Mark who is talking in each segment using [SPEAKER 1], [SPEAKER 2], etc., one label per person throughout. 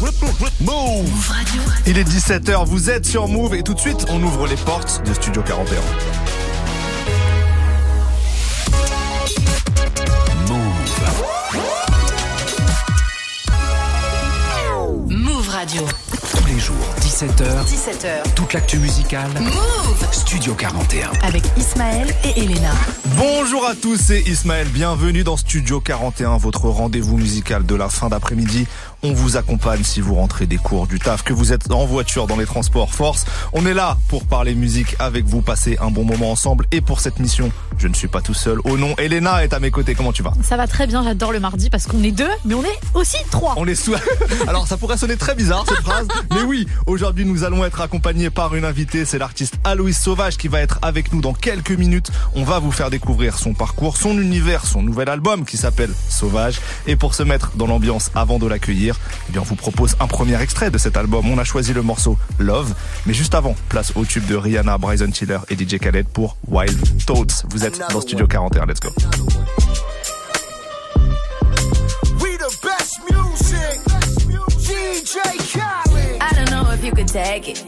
[SPEAKER 1] Move Radio. Il est 17h, vous êtes sur Move et tout de suite on ouvre les portes de Studio 41.
[SPEAKER 2] Move. Move Radio.
[SPEAKER 3] Tous les jours, 17h. 17h. Toute l'actu musicale.
[SPEAKER 2] Move
[SPEAKER 3] Studio 41.
[SPEAKER 2] Avec Ismaël et Elena.
[SPEAKER 1] Bonjour à tous, c'est Ismaël. Bienvenue dans Studio 41, votre rendez-vous musical de la fin d'après-midi. On vous accompagne si vous rentrez des cours du taf, que vous êtes en voiture, dans les transports, force. On est là pour parler musique avec vous, passer un bon moment ensemble. Et pour cette mission, je ne suis pas tout seul. Au nom, Elena est à mes côtés. Comment tu vas?
[SPEAKER 4] Ça va très bien, j'adore le mardi parce qu'on est deux, mais on est aussi trois.
[SPEAKER 1] On est sous... Alors ça pourrait sonner très bizarre cette phrase, mais oui, aujourd'hui nous allons être accompagnés par une invitée, c'est l'artiste Aloïs Sauvage qui va être avec nous dans quelques minutes. On va vous faire découvrir son parcours, son univers, son nouvel album qui s'appelle Sauvage. Et pour se mettre dans l'ambiance avant de l'accueillir, eh bien on vous propose un premier extrait de cet album. On a choisi le morceau Love, mais juste avant, place au tube de Rihanna, Bryson Tiller et DJ Khaled pour Wild Thoughts. Vous êtes dans Studio 41, let's go.
[SPEAKER 5] We the best music. DJ Khaled.
[SPEAKER 6] I don't know if you could take it.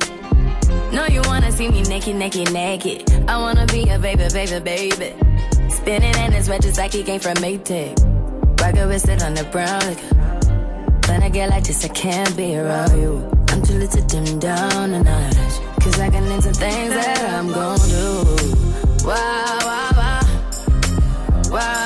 [SPEAKER 6] No, you wanna see me naked, naked, naked. I wanna be a baby, baby, baby. Spinning in his red just like he came from Maytag. Rocket with it on the brown. Like, when I get like this, I can't be around you. I'm too little to dim down a notch. Cause I can into things that I'm gon' do. Wow, wow. Wow, wow,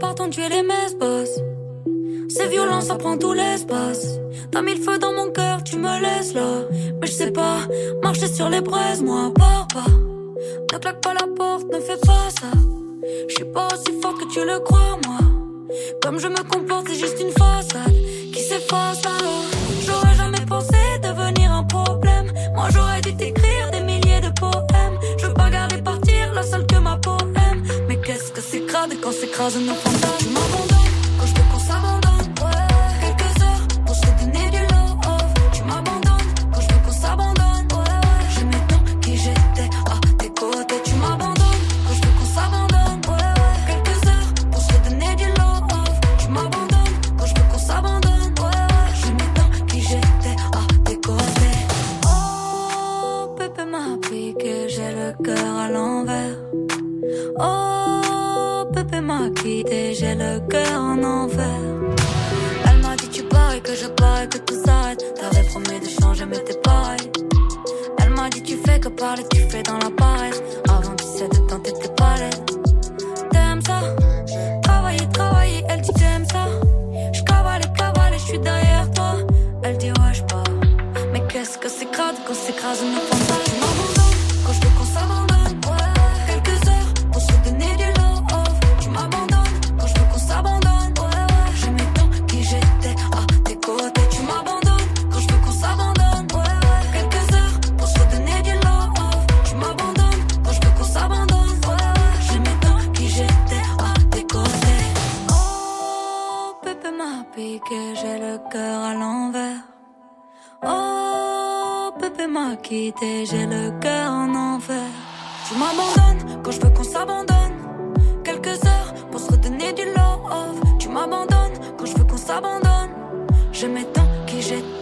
[SPEAKER 7] L'appart ont tué les messes. C'est violent, ça prend tout l'espace. T'as mis le feu dans mon cœur, tu me laisses là. Mais je sais pas, marcher sur les braises, moi, pars pas. Ne claque pas la porte, ne fais pas ça.
[SPEAKER 8] Je suis pas aussi fort que tu le crois, moi. Comme je me comporte, c'est juste une façade qui s'efface alors. J'aurais jamais pensé devenir un problème. Moi, j'aurais dû t'écrire que c'est crade quand s'écrase nos fantasmes. En enfer. Elle m'a dit tu pars et que je pars et que tout s'arrête. T'avais promis de changer mais t'es pareil. Elle m'a dit tu fais que parler, tu fais dans la paresse. Avant tu sais de tenter tes palettes. T'aimes ça? Travailler, travailler, elle dit t'aimes ça. Je cavale je suis derrière toi. Elle dit ouais je pars. Mais qu'est-ce que c'est crade quand s'écrase nos fantasmes. Cœur à l'envers. Oh, Pépé m'a quitté, j'ai le cœur en enfer. Tu m'abandonnes quand je veux qu'on s'abandonne. Quelques heures pour se redonner du love. Tu m'abandonnes quand je veux qu'on s'abandonne. J'aimais tant qui j'étais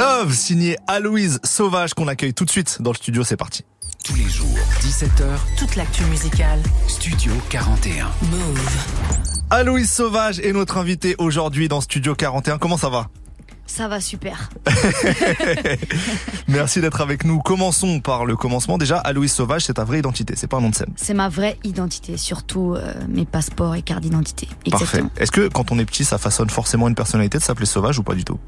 [SPEAKER 8] Love,
[SPEAKER 1] signé Aloïse Sauvage, qu'on accueille tout de suite dans le studio. C'est parti.
[SPEAKER 3] Tous les jours, 17h,
[SPEAKER 2] Toute l'actu musicale.
[SPEAKER 3] Studio 41.
[SPEAKER 2] Move.
[SPEAKER 1] Aloïse Sauvage est notre invitée aujourd'hui dans Studio 41. Comment ça va?
[SPEAKER 4] Ça va super.
[SPEAKER 1] Merci d'être avec nous. Commençons par le commencement. Déjà, Aloïse Sauvage, c'est ta vraie identité, c'est pas un nom de scène.
[SPEAKER 4] C'est ma vraie identité, surtout euh, mes passeports et cartes d'identité.
[SPEAKER 1] Parfait. Est-ce que quand on est petit, ça façonne forcément une personnalité de s'appeler Sauvage ou pas du tout?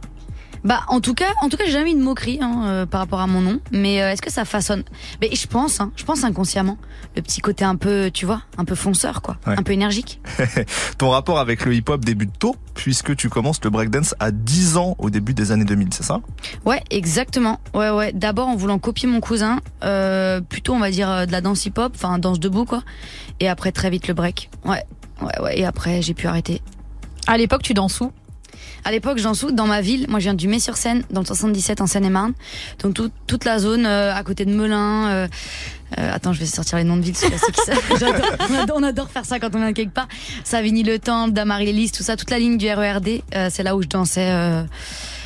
[SPEAKER 4] Bah en tout cas, en tout cas, j'ai jamais eu de moquerie hein, euh, par rapport à mon nom, mais euh, est-ce que ça façonne? Mais je pense, hein, je pense inconsciemment, le petit côté un peu, tu vois, un peu fonceur quoi,
[SPEAKER 1] Ouais.
[SPEAKER 4] un peu énergique.
[SPEAKER 1] Ton rapport avec le hip-hop débute tôt, puisque tu commences le breakdance à 10 ans au début des années 2000, c'est ça?
[SPEAKER 4] Ouais, exactement. Ouais, ouais. D'abord en voulant copier mon cousin, euh, plutôt on va dire euh, de la danse hip-hop, enfin danse debout quoi, et après très vite le break. Ouais, ouais, ouais. Et après j'ai pu arrêter.
[SPEAKER 9] À l'époque, tu danses où?
[SPEAKER 4] À l'époque, j'en sous dans ma ville. Moi, je viens du Mai-sur-Seine, dans le 77 en Seine-et-Marne. Donc tout- toute la zone euh, à côté de Melun. Euh, attends, je vais sortir les noms de villes. on, adore, on adore faire ça quand on vient quelque part. Savigny-le-Temple, Damary-les-Lys, tout ça, toute la ligne du RERD. euh, c'est là où je dansais. euh,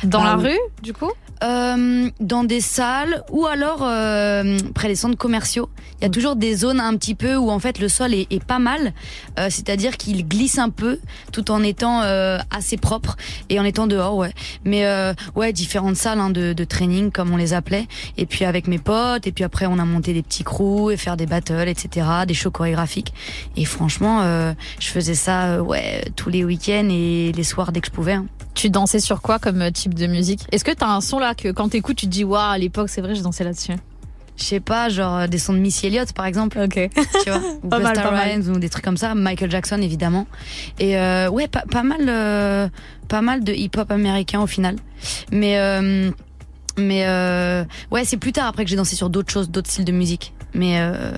[SPEAKER 9] Dans la rue, du coup
[SPEAKER 4] euh, dans des salles ou alors euh, près des centres commerciaux. Il y a toujours des zones un petit peu où en fait le sol est, est pas mal, euh, c'est-à-dire qu'il glisse un peu tout en étant euh, assez propre et en étant dehors, ouais. Mais euh, ouais, différentes salles hein, de, de training comme on les appelait. Et puis avec mes potes et puis après on a monté des petits et faire des battles, etc., des shows chorégraphiques. Et franchement, euh, je faisais ça euh, ouais tous les week-ends et les soirs dès que je pouvais. hein.
[SPEAKER 9] Tu dansais sur quoi comme euh, type de musique? Est-ce que t'as un son là que quand t'écoutes, tu te dis waouh, à l'époque, c'est vrai, je dansais là-dessus?
[SPEAKER 4] Je sais pas, genre des sons de Missy Elliott par exemple.
[SPEAKER 9] Ok.
[SPEAKER 4] tu vois, ou
[SPEAKER 9] Pas mal, pas mal.
[SPEAKER 4] Ou des trucs comme ça, Michael Jackson évidemment. Et euh, ouais, pas, pas mal, euh, pas mal de hip-hop américain au final. Mais euh, mais ouais, c'est plus tard après que j'ai dansé sur d'autres choses, d'autres styles de musique. Mais euh,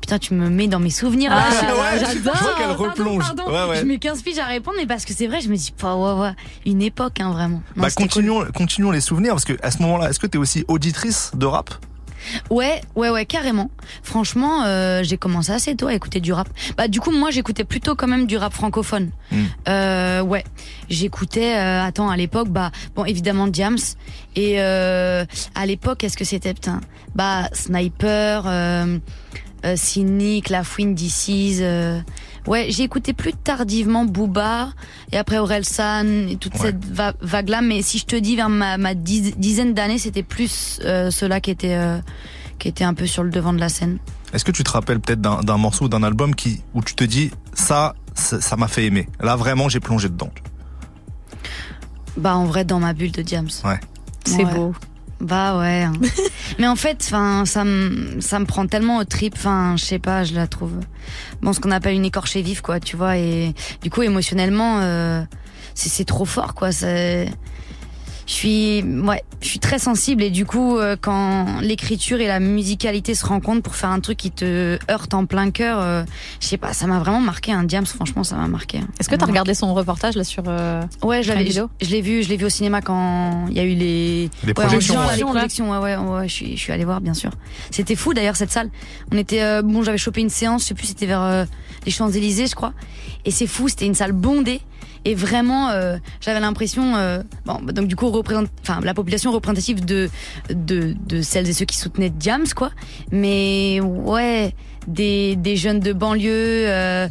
[SPEAKER 4] putain, tu me mets dans mes souvenirs.
[SPEAKER 1] Ah, ouais,
[SPEAKER 4] j'adore.
[SPEAKER 1] je vois qu'elle replonge.
[SPEAKER 4] pardon.
[SPEAKER 1] Ouais, ouais.
[SPEAKER 4] Je mets 15 piges à répondre, mais parce que c'est vrai, je me dis pas ouais, ouais, une époque hein, vraiment. Non,
[SPEAKER 1] Bah
[SPEAKER 4] cool.
[SPEAKER 1] continuons, continuons les souvenirs parce que à ce moment-là, est-ce que t'es aussi auditrice de rap?
[SPEAKER 4] Ouais, ouais, ouais, carrément. Franchement, euh, j'ai commencé assez tôt à écouter du rap. Bah, du coup, moi, j'écoutais plutôt quand même du rap francophone.
[SPEAKER 1] Mm.
[SPEAKER 4] Euh, ouais, j'écoutais. euh, attends, à l'époque, bah, bon, évidemment, Diams. Et euh, à l'époque, qu'est-ce que c'était, putain Bah, Sniper, Cynic, La Fouine, DC's. Ouais, j'ai écouté plus tardivement Booba et après Orelsan et toute
[SPEAKER 1] Ouais.
[SPEAKER 4] cette va- vague-là. Mais si je te dis vers ma, dizaine d'années, c'était plus euh, ceux-là qui étaient euh, qui étaient un peu sur le devant de la scène.
[SPEAKER 1] Est-ce que tu te rappelles peut-être d'un morceau, d'un album qui où tu te dis ça, ça ça m'a fait aimer. Là vraiment, j'ai plongé dedans.
[SPEAKER 4] Bah en vrai, dans ma bulle de Diams.
[SPEAKER 1] Ouais.
[SPEAKER 9] C'est
[SPEAKER 4] Ouais.
[SPEAKER 9] beau.
[SPEAKER 4] Bah ouais. hein. Mais en fait, enfin, ça me ça me prend tellement au trip. Enfin, je sais pas, je la trouve. Bon, ce qu'on appelle une écorchée vive, quoi, tu vois. Et du coup, émotionnellement, euh, c'est c'est trop fort, quoi. C'est je suis ouais, je suis très sensible et du coup euh, quand l'écriture et la musicalité se rencontrent pour faire un truc qui te heurte en plein cœur, euh, je sais pas, ça m'a vraiment marqué un Diams franchement, ça m'a marqué. hein.
[SPEAKER 9] Est-ce que t'as regardé son reportage là sur euh,
[SPEAKER 4] Ouais, j'avais,
[SPEAKER 9] Prime
[SPEAKER 4] je, je l'ai vu, je l'ai vu au cinéma quand il y a eu les,
[SPEAKER 1] Les
[SPEAKER 4] Ouais,
[SPEAKER 1] projections, ouais.
[SPEAKER 4] les projections, ouais, ouais, ouais, je suis, je suis allée voir, bien sûr. C'était fou d'ailleurs cette salle. On était, euh, bon, j'avais chopé une séance, je sais plus, c'était vers euh, les Champs Élysées, je crois. Et c'est fou, c'était une salle bondée. Et vraiment, euh, j'avais l'impression, euh, bon, bah, donc du coup, représente, enfin, la population représentative de, de, de celles et ceux qui soutenaient Diams, quoi. Mais ouais, des, des jeunes de banlieue, euh,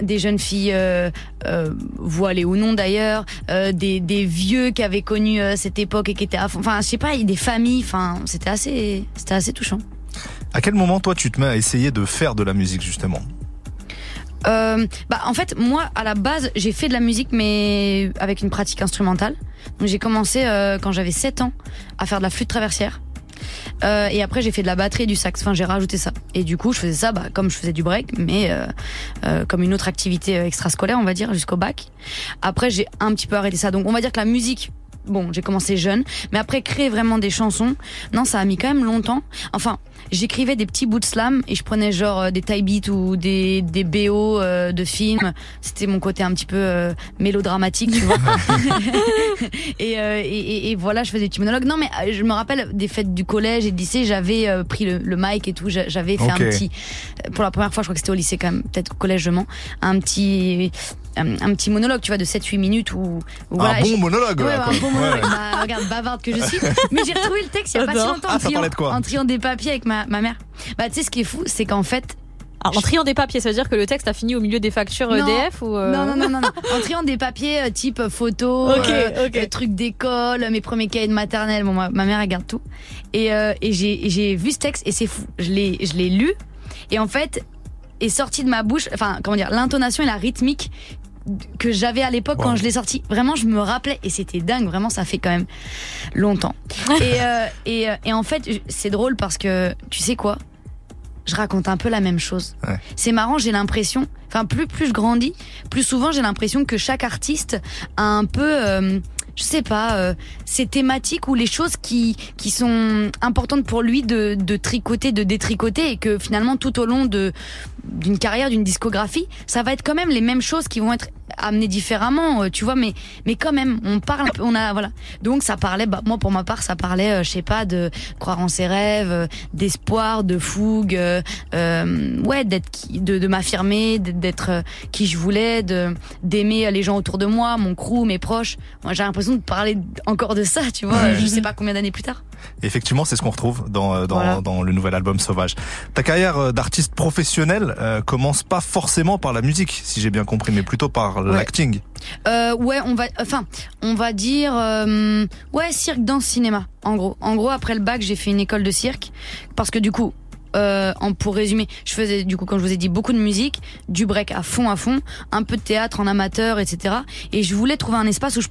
[SPEAKER 4] des jeunes filles euh, euh, voilées ou non d'ailleurs, euh, des, des vieux qui avaient connu euh, cette époque et qui étaient, à fond- enfin, je sais pas, des familles, enfin, c'était assez, c'était assez touchant.
[SPEAKER 1] À quel moment toi tu te mets à essayer de faire de la musique justement?
[SPEAKER 4] Euh, bah en fait moi à la base j'ai fait de la musique mais avec une pratique instrumentale. Donc j'ai commencé euh, quand j'avais 7 ans à faire de la flûte traversière. Euh, et après j'ai fait de la batterie et du sax. Enfin j'ai rajouté ça. Et du coup je faisais ça bah, comme je faisais du break mais euh, euh, comme une autre activité euh, extrascolaire on va dire jusqu'au bac. Après j'ai un petit peu arrêté ça. Donc on va dire que la musique Bon, j'ai commencé jeune, mais après créer vraiment des chansons, non, ça a mis quand même longtemps. Enfin, j'écrivais des petits bouts de slam et je prenais genre euh, des tie beats ou des des BO euh, de films. C'était mon côté un petit peu euh, mélodramatique, tu vois. et, euh, et, et- et voilà, je faisais des petits monologues. Non, mais je me rappelle des fêtes du collège et du lycée, j'avais euh, pris le, le mic et tout. j'a- J'avais fait un petit, pour la première fois, je crois que c'était au lycée quand même, peut-être au collège je mens, un petit un, un petit monologue, tu vois, de 7-8 minutes où, où voilà,
[SPEAKER 1] Un bon monologue.
[SPEAKER 4] Ouais,
[SPEAKER 1] là,
[SPEAKER 4] un bon monologue.
[SPEAKER 1] Ouais.
[SPEAKER 4] Bah, regarde, bavarde que je suis. Mais j'ai retrouvé le texte il y a pas si longtemps
[SPEAKER 1] Ah,
[SPEAKER 4] en,
[SPEAKER 1] ça
[SPEAKER 4] triant,
[SPEAKER 1] de quoi
[SPEAKER 4] en triant des papiers avec ma, ma mère. Bah, tu sais, ce qui est fou, c'est qu'en fait,
[SPEAKER 9] Alors, en triant des papiers, ça veut dire que le texte a fini au milieu des factures
[SPEAKER 4] Non.
[SPEAKER 9] EDF ou euh,
[SPEAKER 4] Non, non, non, non, non. En triant des papiers euh, type euh, photo,
[SPEAKER 9] Ok,
[SPEAKER 4] euh,
[SPEAKER 9] ok.
[SPEAKER 4] euh, trucs d'école, euh, mes premiers cahiers de maternelle. Bon, ma, ma mère, elle garde tout. Et, euh, et j'ai, vu ce texte et c'est fou. Je l'ai, je l'ai lu. Et en fait, est sorti de ma bouche, enfin, comment dire, l'intonation et la rythmique que j'avais à l'époque
[SPEAKER 1] Wow.
[SPEAKER 4] quand je l'ai sorti. Vraiment, je me rappelais et c'était dingue. Vraiment, ça fait quand même longtemps. et, euh, et, euh, et en fait, c'est drôle parce que tu sais quoi? Je raconte un peu la même chose.
[SPEAKER 1] Ouais.
[SPEAKER 4] C'est marrant, j'ai l'impression. Enfin, plus plus je grandis, plus souvent j'ai l'impression que chaque artiste a un peu. euh, je sais pas, euh, ces thématiques ou les choses qui qui sont importantes pour lui de, de tricoter, de détricoter, et que finalement tout au long de d'une carrière, d'une discographie, ça va être quand même les mêmes choses qui vont être amenées différemment, euh, tu vois, mais mais quand même, on parle, un peu- on a voilà. Donc ça parlait, bah, moi pour ma part, ça parlait, euh, je sais pas, de croire en ses rêves, euh, d'espoir, de fougue, euh, ouais, d'être, qui- de, de m'affirmer, d'être- qui je voulais, de d'aimer les gens autour de moi, mon crew, mes proches. Moi j'ai l'impression de parler encore de ça, tu vois, je sais pas combien d'années plus tard.
[SPEAKER 1] Effectivement, c'est ce qu'on retrouve dans, dans,
[SPEAKER 4] Voilà.
[SPEAKER 1] dans le nouvel album Sauvage. Ta carrière d'artiste professionnel euh, commence pas forcément par la musique, si j'ai bien compris, mais plutôt par l'acting.
[SPEAKER 4] Euh, ouais, on va, enfin, on va dire, euh, ouais, cirque, danse, cinéma. En gros, en gros, après le bac, j'ai fait une école de cirque parce que du coup. Euh, en, pour résumer, je faisais du coup, comme je vous ai dit, beaucoup de musique, du break à fond, à fond, un peu de théâtre en amateur, etc. Et je voulais trouver un espace où je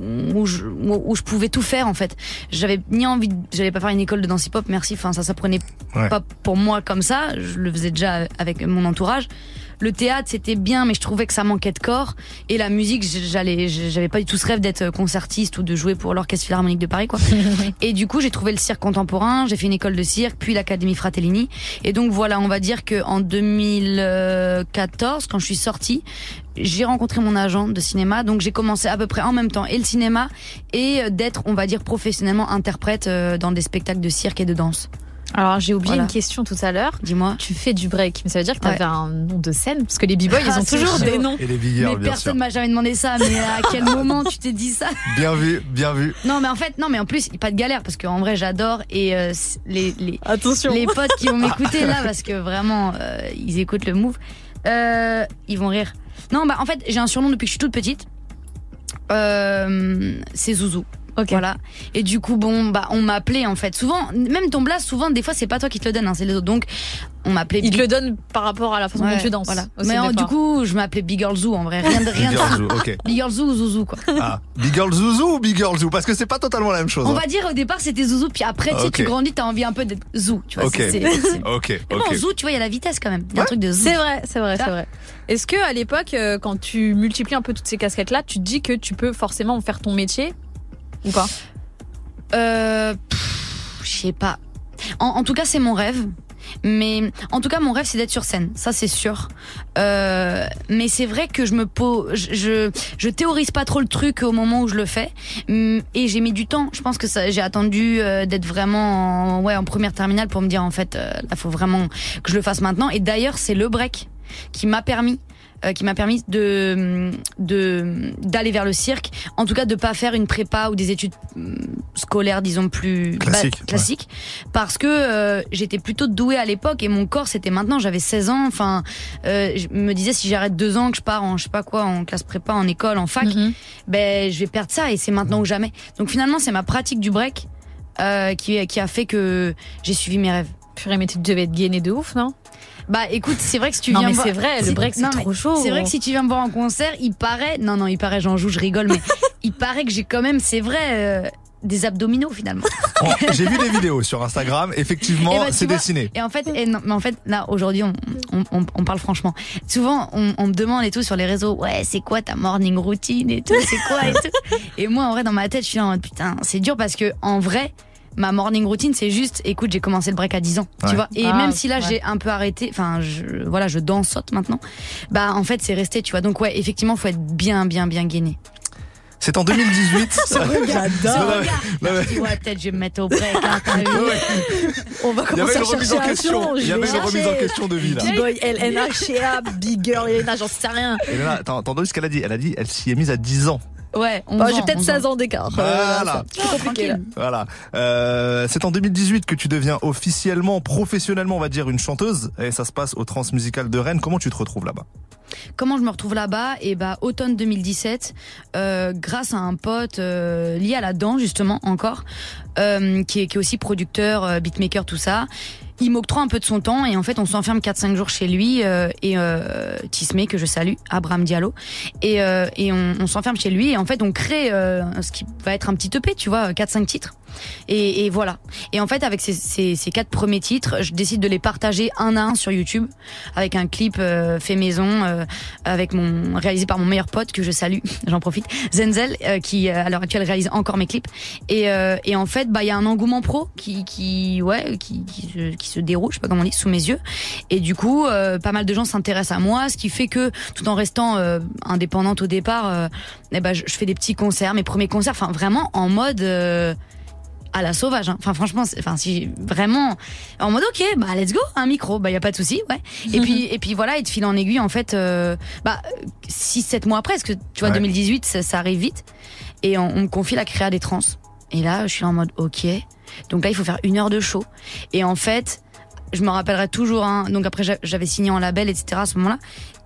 [SPEAKER 4] où je, où je pouvais tout faire en fait. J'avais ni envie, j'allais pas faire une école de danse hip-hop, merci. Enfin ça, ça prenait
[SPEAKER 1] Ouais.
[SPEAKER 4] pas pour moi comme ça. Je le faisais déjà avec mon entourage. Le théâtre c'était bien, mais je trouvais que ça manquait de corps. Et la musique, j'allais, j'avais pas du tout ce rêve d'être concertiste ou de jouer pour l'orchestre philharmonique de Paris quoi. et du coup j'ai trouvé le cirque contemporain, j'ai fait une école de cirque, puis l'académie Fratellini. Et donc voilà, on va dire que en 2014, quand je suis sortie, j'ai rencontré mon agent de cinéma, donc j'ai commencé à peu près en même temps et le cinéma et euh, d'être, on va dire, professionnellement interprète euh, dans des spectacles de cirque et de danse.
[SPEAKER 9] Alors j'ai oublié
[SPEAKER 4] Voilà.
[SPEAKER 9] une question tout à l'heure.
[SPEAKER 4] Dis-moi.
[SPEAKER 9] Tu fais du break, mais ça veut dire que tu
[SPEAKER 4] Ouais.
[SPEAKER 9] avais un nom de scène parce que les b-boys ils
[SPEAKER 4] Ah,
[SPEAKER 9] ont toujours
[SPEAKER 4] chaud.
[SPEAKER 9] des noms.
[SPEAKER 1] Et les
[SPEAKER 4] mais
[SPEAKER 1] bien
[SPEAKER 4] personne
[SPEAKER 1] sûr.
[SPEAKER 4] m'a jamais demandé ça, mais à quel moment tu t'es dit ça
[SPEAKER 1] Bien vu, bien vu.
[SPEAKER 4] Non, mais en fait, non, mais en plus, pas de galère parce qu'en vrai, j'adore et euh, les, les,
[SPEAKER 9] Attention.
[SPEAKER 4] les potes qui vont m'écouter là parce que vraiment, euh, ils écoutent le move. Euh, ils vont rire. Non, bah en fait, j'ai un surnom depuis que je suis toute petite. Euh, c'est Zouzou. Voilà. Et du coup, bon, bah, on m'appelait en fait. Souvent, même ton blast, souvent, des fois, c'est pas toi qui te le donne, hein, c'est les autres. Donc, on m'appelait.
[SPEAKER 9] Il te
[SPEAKER 4] Big-
[SPEAKER 9] le donne par rapport à la façon
[SPEAKER 4] Ouais,
[SPEAKER 9] dont tu danses.
[SPEAKER 4] Voilà.
[SPEAKER 9] aussi,
[SPEAKER 4] Mais euh, du coup, je m'appelais Big Girl Zoo en vrai. Rien de rien.
[SPEAKER 1] Big Girl Zoo, ok.
[SPEAKER 4] Big Girl Zoo ou Zouzou quoi.
[SPEAKER 1] Ah, Big Girl Zouzou ou Big Girl Zoo? Parce que c'est pas totalement la même chose.
[SPEAKER 4] On
[SPEAKER 1] hein.
[SPEAKER 4] va dire au départ c'était Zouzou, puis après tu sais, tu grandis, t'as envie un peu d'être Zou. Tu vois,
[SPEAKER 1] Ok,
[SPEAKER 4] c'est- c'est- c'est-
[SPEAKER 1] ok,
[SPEAKER 4] Mais bon,
[SPEAKER 1] ok.
[SPEAKER 4] Zou, tu vois, il y a la vitesse quand même. Il y a un truc de Zou.
[SPEAKER 9] C'est vrai, c'est vrai, c'est vrai. Est-ce que à l'époque, euh, quand tu multiplies un peu toutes ces casquettes-là, tu te dis que tu peux forcément en faire ton métier ou pas
[SPEAKER 4] Euh, je sais pas. En, tout cas, c'est mon rêve. Mais en tout cas, mon rêve, c'est d'être sur scène. Ça, c'est sûr. Euh, mais c'est vrai que je me pose, je, je, théorise pas trop le truc au moment où je le fais. Hum, Et j'ai mis du temps. Je pense que j'ai attendu euh, d'être vraiment en, ouais, en première terminale pour me dire, en fait, euh, là, faut vraiment que je le fasse maintenant. Et d'ailleurs, c'est le break qui m'a permis euh, qui m'a permis de de d'aller vers le cirque. En tout cas de pas faire une prépa ou des études hum, scolaires disons plus
[SPEAKER 1] Classique,
[SPEAKER 4] classiques. Parce que euh, j'étais plutôt douée à l'époque et mon corps c'était maintenant. J'avais 16 ans. Enfin euh, je me disais si j'arrête deux ans que je pars en je sais pas quoi en classe prépa en école en fac ben je vais perdre ça et c'est maintenant ou jamais. Donc finalement c'est ma pratique du break euh, qui qui a fait que j'ai suivi mes rêves.
[SPEAKER 9] Purée, mais tu devais être gainé de ouf, non?
[SPEAKER 4] Bah écoute, c'est vrai que si tu
[SPEAKER 9] Non,
[SPEAKER 4] viens
[SPEAKER 9] mais
[SPEAKER 4] me voir-
[SPEAKER 9] c'est vrai, le break, c'est trop chaud.
[SPEAKER 4] C'est vrai que si tu viens me voir en concert, il paraît, non non, il paraît, j'en joue, je rigole, mais il paraît que j'ai quand même, c'est vrai, euh, des abdominaux finalement.
[SPEAKER 1] Bon, J'ai vu des vidéos sur Instagram, effectivement,
[SPEAKER 4] Eh ben,
[SPEAKER 1] c'est dessiné.
[SPEAKER 4] Et en fait, et non, mais en fait, là aujourd'hui, on, on, on, on parle franchement. Souvent, on, on me demande et tout sur les réseaux, ouais, c'est quoi ta morning routine et tout, c'est quoi et tout? Et moi, en vrai, dans ma tête, je suis en mode, putain, c'est dur parce que en vrai. Ma morning routine, c'est juste, écoute, j'ai commencé le break à 10 ans,
[SPEAKER 1] Ouais.
[SPEAKER 4] tu vois. Et
[SPEAKER 9] Ah,
[SPEAKER 4] même si là,
[SPEAKER 9] ouais.
[SPEAKER 4] j'ai un peu arrêté, enfin, je, voilà, je dansote maintenant. Bah, en fait, c'est resté, tu vois. Donc, ouais, effectivement, faut être bien, bien, bien gainé.
[SPEAKER 1] C'est en 2018.
[SPEAKER 4] J'adore.
[SPEAKER 1] Non, mais-
[SPEAKER 4] Ouais, peut-être je vais me mettre au break, hein, vu.
[SPEAKER 9] On va commencer à chercher
[SPEAKER 1] en
[SPEAKER 9] un
[SPEAKER 1] question. Il y
[SPEAKER 9] je
[SPEAKER 1] avait une remise en question de vie là.
[SPEAKER 9] B-boy, LNA, Shea, Big Girl, Elena, j'en sais rien.
[SPEAKER 1] Et là, attends, attends ce qu'elle a dit. Elle a dit, elle s'y est mise à 10 ans.
[SPEAKER 4] Ouais, on
[SPEAKER 9] Bon, j'ai peut-être 16 ans d'écart. Euh,
[SPEAKER 1] Voilà.
[SPEAKER 9] compliqué, là.
[SPEAKER 1] Voilà. Euh, c'est en 2018 que tu deviens officiellement, professionnellement, on va dire, une chanteuse. Et ça se passe au Transmusical de Rennes. Comment tu te retrouves là-bas?
[SPEAKER 4] Comment je me retrouve là-bas? Et bah automne 2017, euh, grâce à un pote euh, lié à la danse justement encore, euh, qui, est, qui est aussi producteur, euh, beatmaker, tout ça. Il m'octroie un peu de son temps et en fait on s'enferme 4-5 jours chez lui euh, et euh, Tismé que je salue, Abraham Diallo. Et, euh, et on, on s'enferme chez lui et en fait on crée euh, ce qui va être un petit EP, tu vois, 4-5 titres et, voilà. Et en fait avec ces, quatre premiers titres, je décide de les partager un à un sur YouTube avec un clip euh, fait maison euh, avec mon réalisé par mon meilleur pote que je salue, j'en profite, Zenzel euh, qui à l'heure actuelle réalise encore mes clips et, en fait bah il y a un engouement pro qui ouais qui se, déroule, je sais pas comment on dit, sous mes yeux et du coup pas mal de gens s'intéressent à moi, ce qui fait que tout en restant indépendante au départ, eh ben je, je fais des petits concerts, mes premiers concerts, enfin vraiment en mode à la sauvage. hein. Enfin, franchement, enfin, si vraiment en mode ok, bah let's go, un micro, bah y a pas de souci, ouais. Et puis et puis voilà, et de fil en aiguille, en fait, euh, bah six sept mois après, parce que tu vois,
[SPEAKER 1] Ouais.
[SPEAKER 4] 2018, ça, ça arrive vite, et on, on me confie la créa des trans. Et là, je suis en mode ok. Donc là, il faut faire une heure de show. Et en fait, je me rappellerai toujours. Hein, donc après, j'a- j'avais signé en label, etc. à ce moment-là.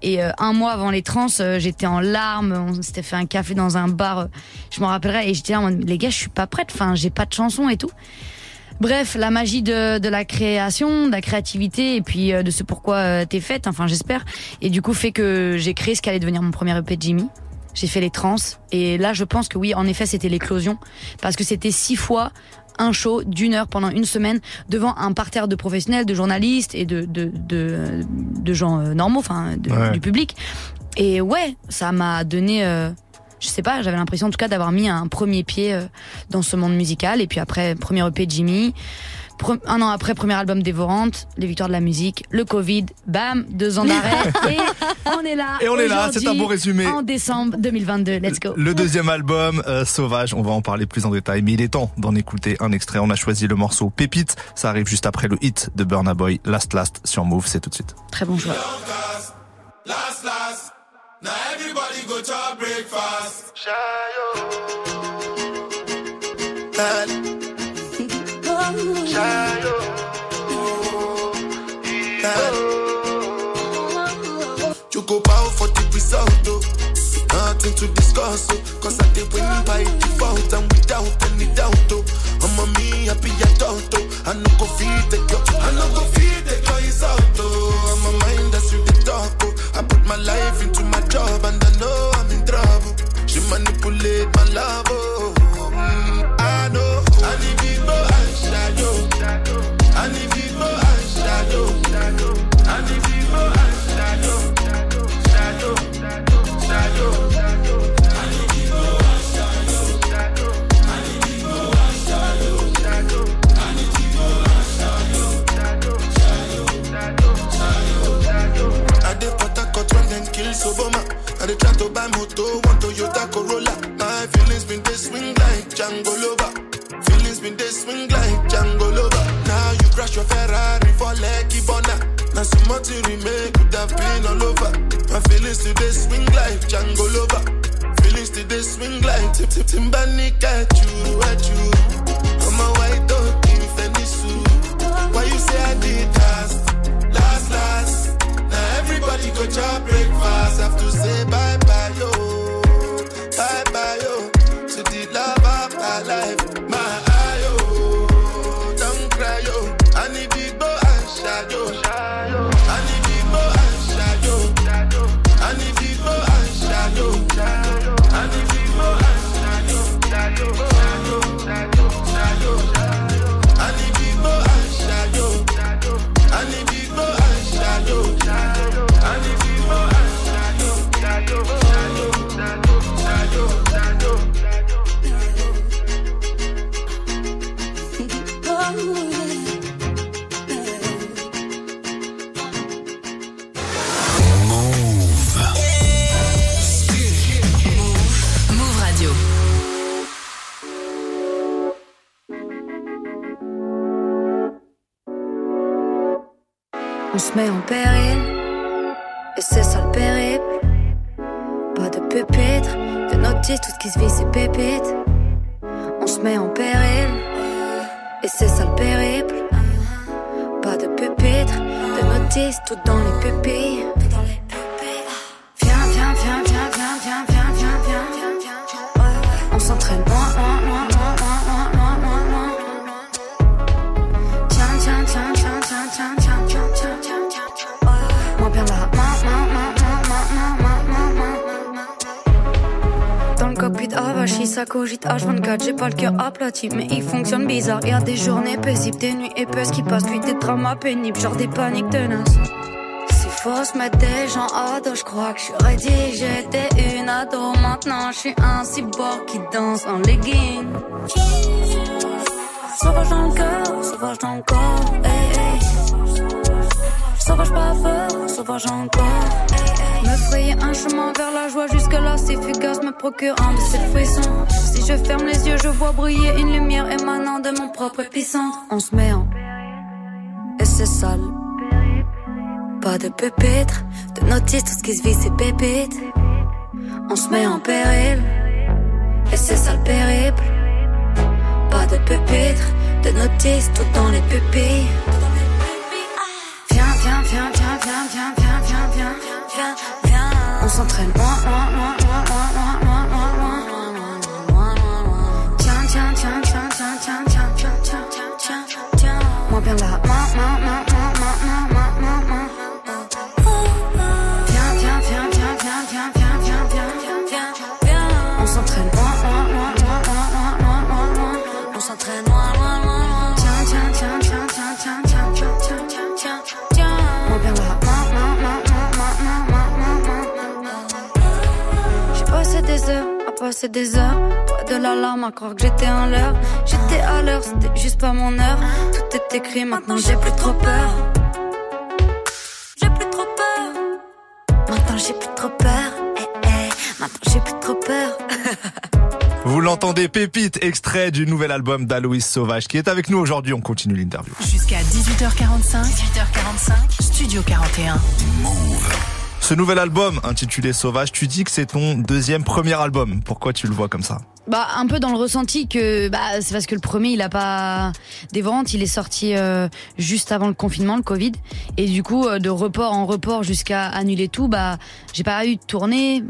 [SPEAKER 4] Et euh, un mois avant les trans, euh, j'étais en larmes. On s'était fait un café dans un bar. euh, je m'en rappellerai. Et j'étais là en mode, les gars, je suis pas prête. Enfin, j'ai pas de chanson et tout. Bref, la magie de, de la création, de la créativité et puis euh, de ce pourquoi euh, t'es faite, enfin j'espère. Et du coup fait que j'ai créé ce qui allait devenir mon premier EP de Jimmy. J'ai fait les trans et là je pense que oui, en effet c'était l'éclosion parce que c'était six fois un show d'une heure pendant une semaine devant un parterre de professionnels, de journalistes et de de de, de gens euh, normaux, enfin
[SPEAKER 1] Ouais.
[SPEAKER 4] du public. Et ouais, ça m'a donné euh, je sais pas, j'avais l'impression en tout cas d'avoir mis un premier pied euh, dans ce monde musical. Et puis après, premier EP de Jimmy. Un an après, premier album Dévorante, les victoires de la musique, le Covid, bam, deux ans d'arrêt. et on est là.
[SPEAKER 1] Et on est là, c'est un bon résumé.
[SPEAKER 4] En décembre 2022. Let's go.
[SPEAKER 1] Le deuxième album, euh, Sauvage, on va en parler plus en détail, mais il est temps d'en écouter un extrait. On a choisi le morceau Pépite, ça arrive juste après le hit de Burna Boy, Last Last sur Move, c'est tout de suite.
[SPEAKER 4] Très bon choix.
[SPEAKER 5] Last, last. Now everybody go to breakfast. Result, oh. Nothing to discuss, oh. Cause I did win by default and without any doubt, oh. I'm a me happy adult, oh. I no go feed the girl, I no go feed the girl is out, oh. I'm a mind that's with the talk, oh. I put my life into my job and buy moto, want Toyota Corolla. My feelings been they swing like Django Lover. Feelings been they swing like Django Lover. Now you crash your Ferrari for Lucky Bona. Now so much you remake could have been all over. My feelings today swing like Django Lover. Feelings today swing like Tip Tip Timbani at you, at you. I'm a dog in Fendi suit. Why you say I did last, last, last? Now everybody go to breakfast. Have to say bye
[SPEAKER 4] mais il fonctionne bizarre. Y a des journées paisibles, des nuits épaisses qui passent, puis des dramas pénibles, genre des paniques tenaces. S'il faut se mettre des gens à dos, je crois que suis ready. J'étais une ado, maintenant je suis un cyborg qui danse en legging. Sauvage dans le cœur, sauvage dans le corps, hey. Sauvage pas peur, sauvage encore. Me frayer un chemin vers la joie, jusque-là c'est fugace, me procure un de ces frissons. Si je ferme les yeux, je vois briller une lumière émanant de mon propre épicentre. On se met en. Et c'est sale. Pas de pupitre, de notice, tout ce qui se vit c'est pépite. On se met en péril, et c'est ça le périple. Pas de pupitre, de notice, tout dans les pupilles. Viens, viens. On s'entraîne loin, loin, loin, passer des heures. Pas de l'alarme à croire que j'étais en l'heure. J'étais à l'heure, c'était juste pas mon heure. Tout est écrit, maintenant j'ai plus trop peur. J'ai plus trop peur. Maintenant j'ai plus trop peur. Eh, eh. Maintenant j'ai plus trop peur.
[SPEAKER 1] Vous l'entendez, Pépite, extrait du nouvel album d'Aloïs Sauvage qui est avec nous aujourd'hui. On continue l'interview.
[SPEAKER 2] Jusqu'à 18h45. 18h45. Studio 41.
[SPEAKER 1] Ce nouvel album intitulé Sauvage, tu dis que c'est ton deuxième premier album. Pourquoi tu le vois comme ça
[SPEAKER 4] Bah un peu dans le ressenti que bah c'est parce que le premier il a pas des ventes, il est sorti euh, juste avant le confinement, le Covid, et du coup euh, de report en report jusqu'à annuler tout, bah j'ai pas eu de tournée,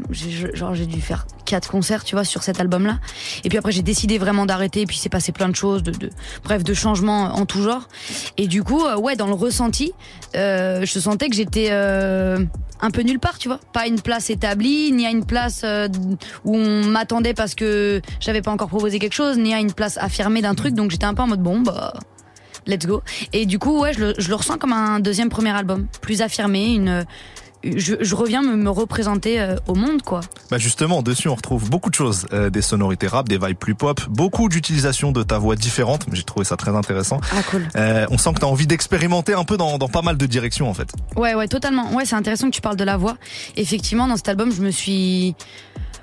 [SPEAKER 4] genre j'ai dû faire quatre concerts, tu vois, sur cet album-là, et puis après j'ai décidé vraiment d'arrêter, et puis c'est passé plein de choses, de, de bref de changements en tout genre, et du coup euh, ouais dans le ressenti, euh, je sentais que j'étais un peu nulle part, tu vois, pas une place établie, ni à une place euh, où on m'attendait parce que j'avais pas encore proposé quelque chose, ni à une place affirmée d'un truc, donc j'étais un peu en mode bon bah let's go. Et du coup ouais je le, je le ressens comme un deuxième premier album, plus affirmé, une je, je reviens me, me représenter euh, au monde quoi.
[SPEAKER 1] Bah justement, dessus on retrouve beaucoup de choses, Euh, des sonorités rap, des vibes plus pop, beaucoup d'utilisation de ta voix différente. J'ai trouvé ça très intéressant.
[SPEAKER 4] Ah cool.
[SPEAKER 1] Euh, on sent que tu as envie d'expérimenter un peu dans, dans pas mal de directions en fait.
[SPEAKER 4] Ouais, ouais, totalement. Ouais, c'est intéressant que tu parles de la voix. Effectivement, dans cet album, je me suis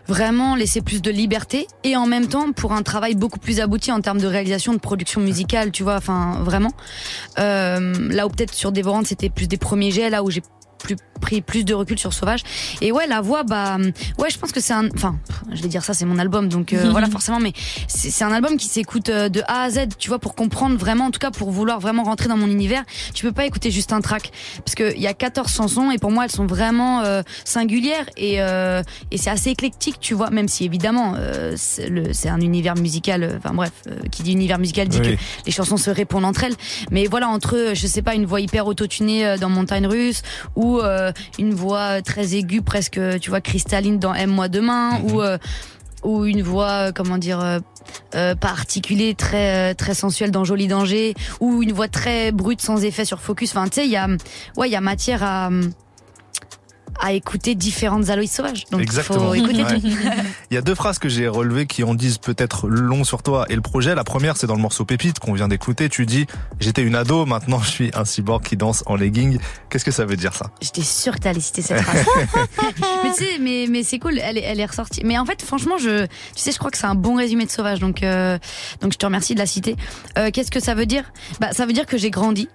[SPEAKER 4] vraiment laissé plus de liberté et en même temps pour un travail beaucoup plus abouti en termes de réalisation, de production musicale, tu vois, enfin vraiment. Euh, là où peut-être sur Dévorante c'était plus des premiers jets, là où j'ai plus pris plus de recul sur Sauvage. Et ouais, la voix, bah, ouais, je pense que c'est un, enfin, je vais dire ça, c'est mon album, donc euh, voilà, forcément, mais c'est un album qui s'écoute euh, de A à Z, tu vois, pour comprendre vraiment, en tout cas, pour vouloir vraiment rentrer dans mon univers, tu peux pas écouter juste un track, parce que il y a 14 chansons et pour moi, elles sont vraiment euh, singulières et euh, et c'est assez éclectique, tu vois, même si évidemment, euh, c'est un univers musical, euh, enfin bref, euh, qui dit univers musical dit
[SPEAKER 1] Oui.
[SPEAKER 4] que les chansons se répondent entre elles. Mais voilà, entre, euh, je sais pas, une voix hyper autotunée euh, dans Montagne Russe ou euh, une voix très aiguë, presque, tu vois, cristalline dans Aime-moi demain ou euh, ou une voix, euh, comment dire, euh, euh, pas articulée, très euh, très sensuelle dans Joli Danger ou une voix très brute sans effet sur Focus. Enfin, tu sais, il y a, ouais, il y a matière à à écouter différentes Aloïs sauvages. Donc
[SPEAKER 1] Exactement.
[SPEAKER 4] faut écouter
[SPEAKER 1] Ouais.
[SPEAKER 4] tout.
[SPEAKER 1] Il y a deux phrases que j'ai relevées qui en disent peut-être long sur toi et le projet. La première, c'est dans le morceau Pépite qu'on vient d'écouter. Tu dis, j'étais une ado, maintenant je suis un cyborg qui danse en legging. Qu'est-ce que ça veut dire ça?
[SPEAKER 4] J'étais sûre que t'allais citer cette phrase. mais tu sais, mais, mais c'est cool, elle est, elle est ressortie. Mais en fait, franchement, je, tu sais, je crois que c'est un bon résumé de Sauvage, donc, euh, donc je te remercie de la citer. Euh, Qu'est-ce que ça veut dire? Bah, ça veut dire que j'ai grandi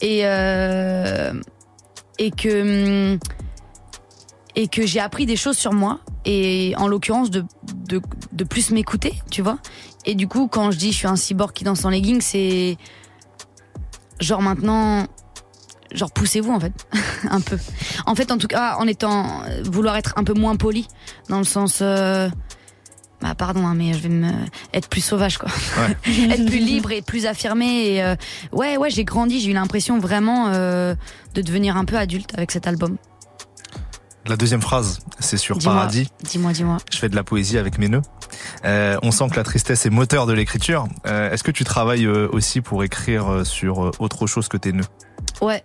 [SPEAKER 4] et euh, et que hum, et que j'ai appris des choses sur moi et en l'occurrence de, de de plus m'écouter, tu vois. Et du coup, quand je dis je suis un cyborg qui danse en legging, c'est genre maintenant genre poussez-vous en fait un peu. En fait en tout cas en étant vouloir être un peu moins poli dans le sens euh, bah pardon hein, mais je vais me être plus sauvage quoi. Être plus libre et plus affirmé et euh, ouais ouais j'ai grandi j'ai eu l'impression vraiment euh, de devenir un peu adulte avec cet album
[SPEAKER 1] La deuxième phrase, c'est sur
[SPEAKER 4] Dis-moi.
[SPEAKER 1] Paradis.
[SPEAKER 4] dis-moi dis-moi
[SPEAKER 1] Je fais de la poésie avec mes nœuds. Euh, on sent que la tristesse est moteur de l'écriture. Euh, Est-ce que tu travailles euh, aussi pour écrire sur autre chose que tes nœuds?
[SPEAKER 4] Ouais.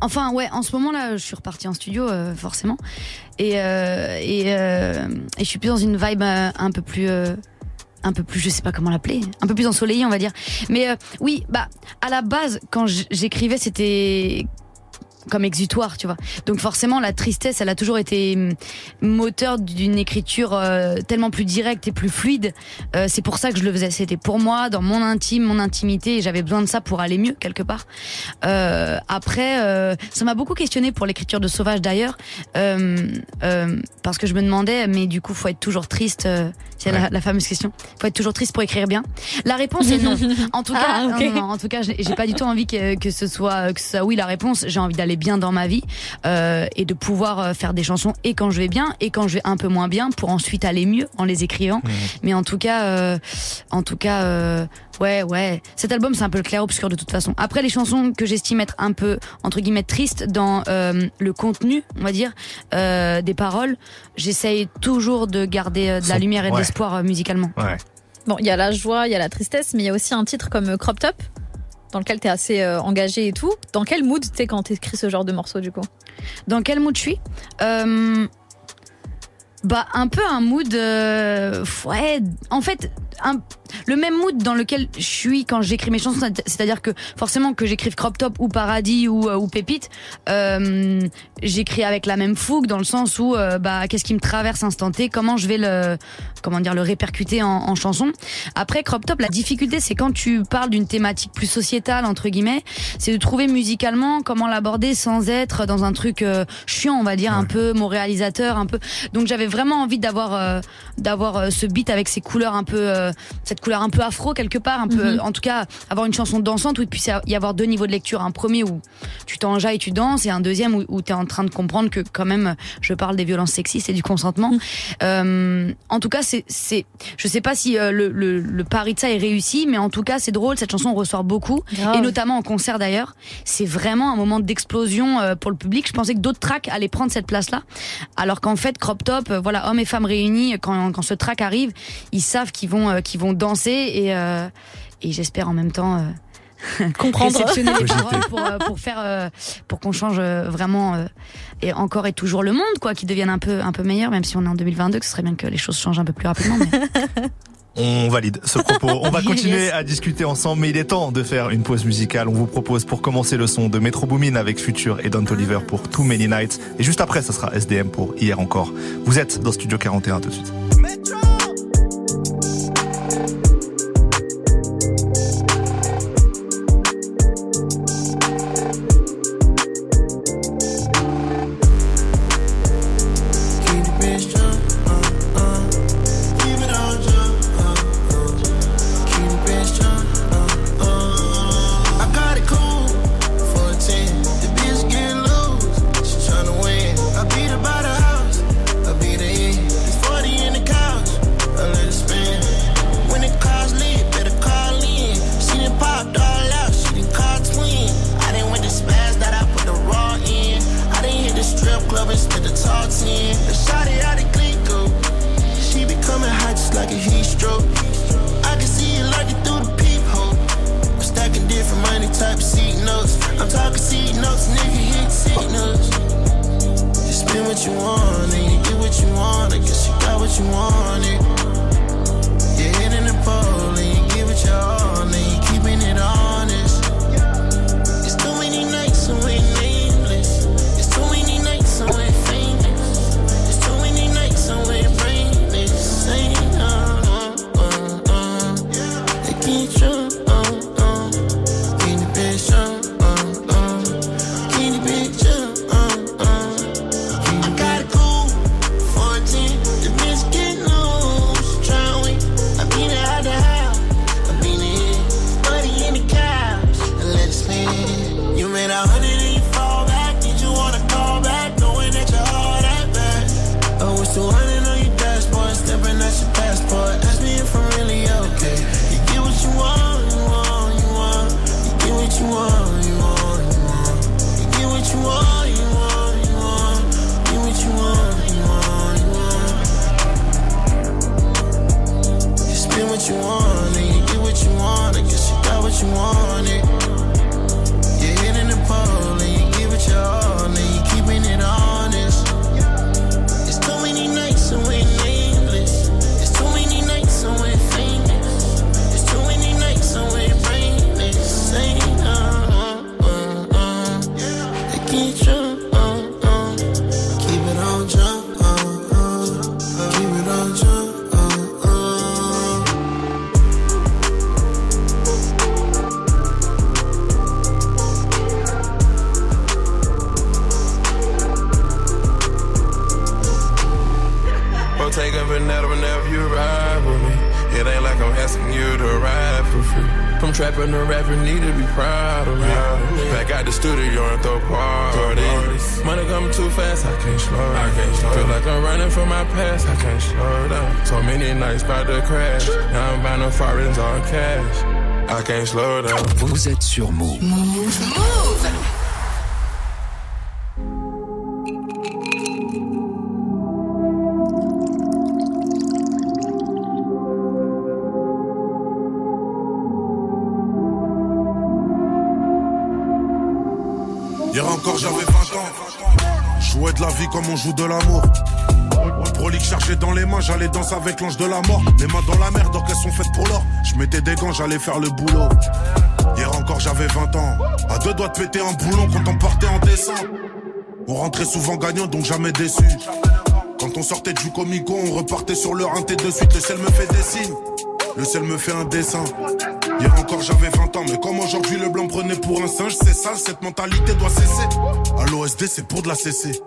[SPEAKER 4] Enfin ouais, en ce moment là, je suis repartie en studio euh, forcément, et et, et je suis plus dans une vibe un peu plus un peu plus, je sais pas comment l'appeler, un peu plus ensoleillée on va dire. Mais euh, oui, bah à la base quand j'écrivais c'était comme exutoire, tu vois. Donc forcément, la tristesse, elle a toujours été hum, moteur d'une écriture euh, tellement plus directe et plus fluide. Euh, c'est pour ça que je le faisais. C'était pour moi, dans mon intime, mon intimité, et j'avais besoin de ça pour aller mieux quelque part. Euh, après, ça m'a beaucoup questionné pour l'écriture de Sauvage d'ailleurs, parce que je me demandais, mais du coup, faut être toujours triste. C'est la,
[SPEAKER 1] Ouais.
[SPEAKER 4] la fameuse question. Faut être toujours triste pour écrire bien. La réponse est non. En tout cas,
[SPEAKER 9] Ah,
[SPEAKER 4] non, non, en tout cas, j'ai pas du tout envie que, que ce soit que soit oui la réponse. J'ai envie d'aller bien dans ma vie euh, et de pouvoir euh, faire des chansons et quand je vais bien et quand je vais un peu moins bien pour ensuite aller mieux en les écrivant. Mais en tout cas, euh, en tout cas, euh, ouais, ouais. Cet album, c'est un peu le clair obscur de toute façon. Après, les chansons que j'estime être un peu entre guillemets tristes dans euh, le contenu, on va dire, euh, des paroles, j'essaye toujours de garder euh, de la lumière et de
[SPEAKER 1] ouais.
[SPEAKER 4] l'espoir euh, musicalement.
[SPEAKER 1] Ouais.
[SPEAKER 9] Bon, il y a la joie, il y a la tristesse, mais il y a aussi un titre comme Crop Top, dans lequel t'es assez euh, engagé et tout. Dans quel mood t'es quand t'écris ce genre de morceau du coup?
[SPEAKER 4] Dans quel mood je suis? Euh, Bah un peu un mood. euh, ouais, en fait, un, le même mood dans lequel je suis quand j'écris mes chansons. C'est-à-dire que forcément que j'écrive Crop Top ou Paradis ou, euh, ou Pépite, euh, j'écris avec la même fougue dans le sens où euh, bah qu'est-ce qui me traverse instant T, comment je vais le comment dire le répercuter en, en chanson. Après Crop Top, la difficulté c'est quand tu parles d'une thématique plus sociétale entre guillemets, c'est de trouver musicalement comment l'aborder sans être dans un truc euh, chiant, on va dire un peu mon réalisateur, un peu. Donc j'avais vraiment envie d'avoir euh, d'avoir ce beat avec ces couleurs un peu euh, cette couleur un peu afro quelque part, un peu
[SPEAKER 9] Mhm.
[SPEAKER 4] en tout cas avoir une chanson dansante où il puisse y avoir deux niveaux de lecture, un premier où tu t'enjailles, tu danses et un deuxième où, où tu es en train de comprendre que quand même je parle des violences sexistes et du consentement. Euh, en tout cas, c'est c'est je sais pas si euh, le, le le pari de ça est réussi, mais en tout cas, c'est drôle, cette chanson ressort beaucoup
[SPEAKER 9] Grave.
[SPEAKER 4] et notamment en concert d'ailleurs. C'est vraiment un moment d'explosion euh, pour le public. Je pensais que d'autres tracks allaient prendre cette place-là, alors qu'en fait, Crop Top, voilà, hommes et femmes réunis, quand, quand ce track arrive, ils savent qu'ils vont, qu'ils vont danser et, euh, et j'espère en même temps. euh,
[SPEAKER 9] Comprendre.
[SPEAKER 4] réceptionner les paroles pour, euh, pour faire euh, pour qu'on change vraiment euh, et encore et toujours le monde quoi qui devienne un peu un peu meilleur même si on est en 2022 que ce serait bien que les choses changent un peu plus rapidement mais...
[SPEAKER 5] On valide ce propos. On va
[SPEAKER 4] Yes.
[SPEAKER 5] continuer à discuter ensemble, mais il est temps de faire une pause musicale. On vous propose pour commencer le son de Metro Boomin avec Future et Don Oliver pour Too Many Nights. Et juste après, ça sera SDM pour Hier encore. Vous êtes dans Studio 41 tout de suite.
[SPEAKER 10] Can't slow down.
[SPEAKER 2] Vous êtes sur Move.
[SPEAKER 11] Hier encore j'avais 20 ans. Jouais de la vie comme on joue de l'amour. Dans les mains, j'allais danser avec l'ange de la mort. Les mains dans la mer, donc elles sont faites pour l'or. Je mettais des gants, j'allais faire le boulot. Hier encore j'avais 20 ans. À deux doigts de péter un boulon quand on partait en dessin. On rentrait souvent gagnant, donc jamais déçu. Quand on sortait du comico, on repartait sur le rinté de suite. Le ciel me fait des signes. Le ciel me fait un dessin. Hier encore j'avais 20 ans, mais comme aujourd'hui le blanc prenait pour un singe, c'est sale, cette mentalité doit cesser. À l'OSD, c'est pour de la cesser.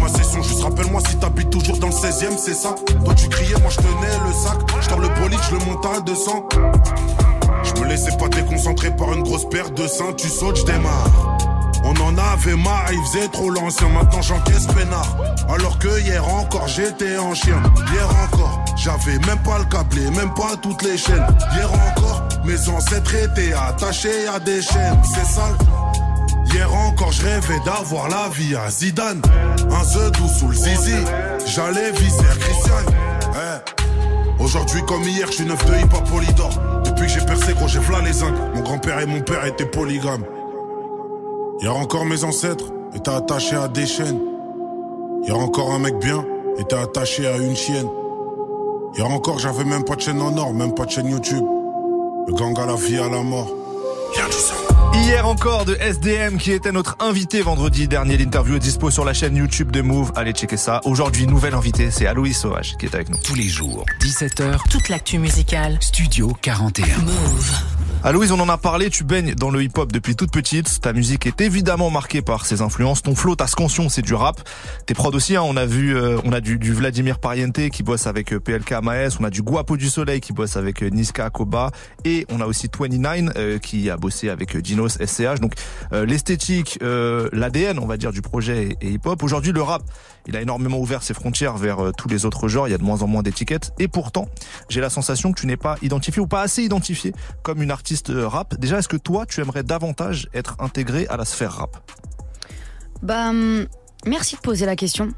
[SPEAKER 11] Ma session, juste rappelle-moi si t'habites toujours dans le 16ème, c'est ça. Toi tu criais, moi je tenais le sac. Je le bolide, je le monte à 200. Je me laissais pas déconcentrer par une grosse paire de seins, tu sautes, je démarre. On en avait marre, il faisait trop l'ancien, maintenant j'encaisse peinard. Alors que hier encore j'étais en chien, hier encore j'avais même pas le câblé, même pas toutes les chaînes. Hier encore mes ancêtres étaient attachés à des chaînes, c'est sale. Hier encore je rêvais d'avoir la vie à Zidane, un zedou sous le zizi, j'allais viser Christian. Eh. Aujourd'hui comme hier, je suis neuf de hip hop polydor. Depuis que j'ai percé, gros, j'ai v'là les zincs. Mon grand-père et mon père étaient polygames. Hier encore mes ancêtres étaient attachés à des chaînes. Hier encore un mec bien était attaché à une chienne. Hier encore j'avais même pas de chaîne en or, même pas de chaîne YouTube. Le gang à la vie à la mort.
[SPEAKER 1] Hier encore de SDM qui était notre invité vendredi dernier. L'interview est dispo sur la chaîne YouTube de Move. Allez checker ça. Aujourd'hui, nouvelle invité, c'est Aloïs Sauvage qui est avec nous.
[SPEAKER 3] Tous les jours, 17h,
[SPEAKER 2] Toute l'actu musicale.
[SPEAKER 3] Studio 41.
[SPEAKER 2] Move.
[SPEAKER 1] Aloïs, on en a parlé, tu baignes dans le hip-hop depuis toute petite. Ta musique est évidemment marquée par ses influences. Ton flow, ta scansion, c'est du rap. Tes prods aussi, hein, on a vu, euh, on a du, du Vladimir Pariente qui bosse avec euh, PLK Maes. On a du Guapo du Soleil qui bosse avec euh, Niska Koba. Et on a aussi 29 euh, qui a bossé avec euh, Dinos SCH. Donc euh, l'esthétique, l'ADN, on va dire, du projet hip-hop. Aujourd'hui, le rap, il a énormément ouvert ses frontières vers euh, tous les autres genres. Il y a de moins en moins d'étiquettes. Et pourtant, j'ai la sensation que tu n'es pas identifié ou pas assez identifié comme une artiste euh, rap. Déjà, est-ce que toi, tu aimerais davantage être intégré à la sphère rap?
[SPEAKER 4] Bah, hum, merci de poser la question.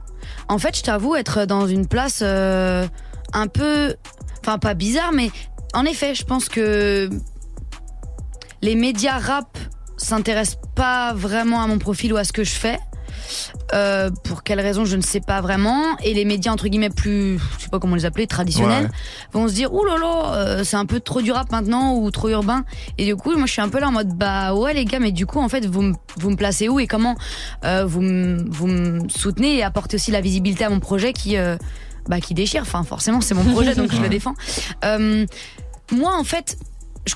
[SPEAKER 4] En fait, je t'avoue être dans une place euh, un peu, enfin pas bizarre, mais en effet, je pense que les médias rap s'intéressent pas vraiment à mon profil ou à ce que je fais. Euh, pour quelles raisons je ne sais pas vraiment. Et les médias entre guillemets plus je sais pas comment les appeler traditionnels
[SPEAKER 1] Ouais.
[SPEAKER 4] vont se dire ouh là là euh, c'est un peu trop du rap maintenant ou trop urbain. Et du coup moi je suis un peu là en mode bah ouais les gars mais du coup en fait vous me vous me placez où et comment euh, vous me vous me soutenez et apportez aussi la visibilité à mon projet qui bah qui déchire. Enfin forcément c'est mon projet donc je le défends. Moi en fait je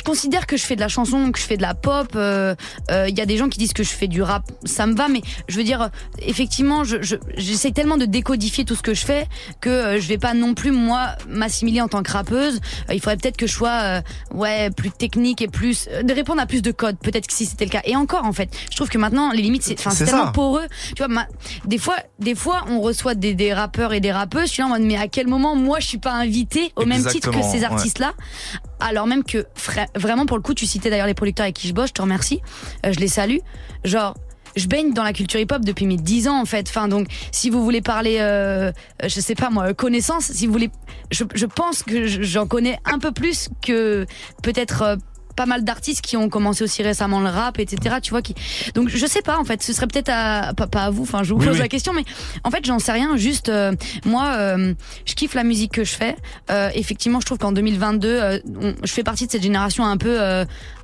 [SPEAKER 4] je considère que je fais de la chanson, que je fais de la pop. euh, euh, Il y a des gens qui disent que je fais du rap, ça me va, mais je veux dire, euh, effectivement, je- je- j'essaie tellement de décodifier tout ce que je fais que euh, je vais pas non plus moi m'assimiler en tant que rappeuse. Euh, il faudrait peut-être que je sois euh, ouais plus technique et plus euh, de répondre à plus de codes. Peut-être que si c'était le cas. Et encore, en fait, je trouve que maintenant les limites, c'est tellement
[SPEAKER 1] ça.
[SPEAKER 4] poreux. Tu vois, ma- des fois, des fois, on reçoit des, des rappeurs et des rappeuses. Je suis là en mode, mais à quel moment moi je suis pas invitée au même titre que ces
[SPEAKER 1] ouais.
[SPEAKER 4] Alors même que vraiment pour le coup tu citais d'ailleurs les producteurs avec qui je bosse je te remercie Euh, je les salue genre je baigne dans la culture hip-hop depuis mes 10 ans en fait. Enfin donc si vous voulez parler, euh, je sais pas moi, connaissance, si vous voulez, je, je pense que je- j'en connais un peu plus que peut-être euh, pas mal d'artistes qui ont commencé aussi récemment le rap, etc. Tu vois qui. Donc je sais pas en fait, ce serait peut-être à pas, pas à vous. Enfin je vous pose
[SPEAKER 1] oui.
[SPEAKER 4] la question, mais en fait j'en sais rien. Juste euh, moi, euh, je kiffe la musique que je fais. Euh, effectivement, je trouve qu'en 2022, euh, on- je fais partie de cette génération un peu,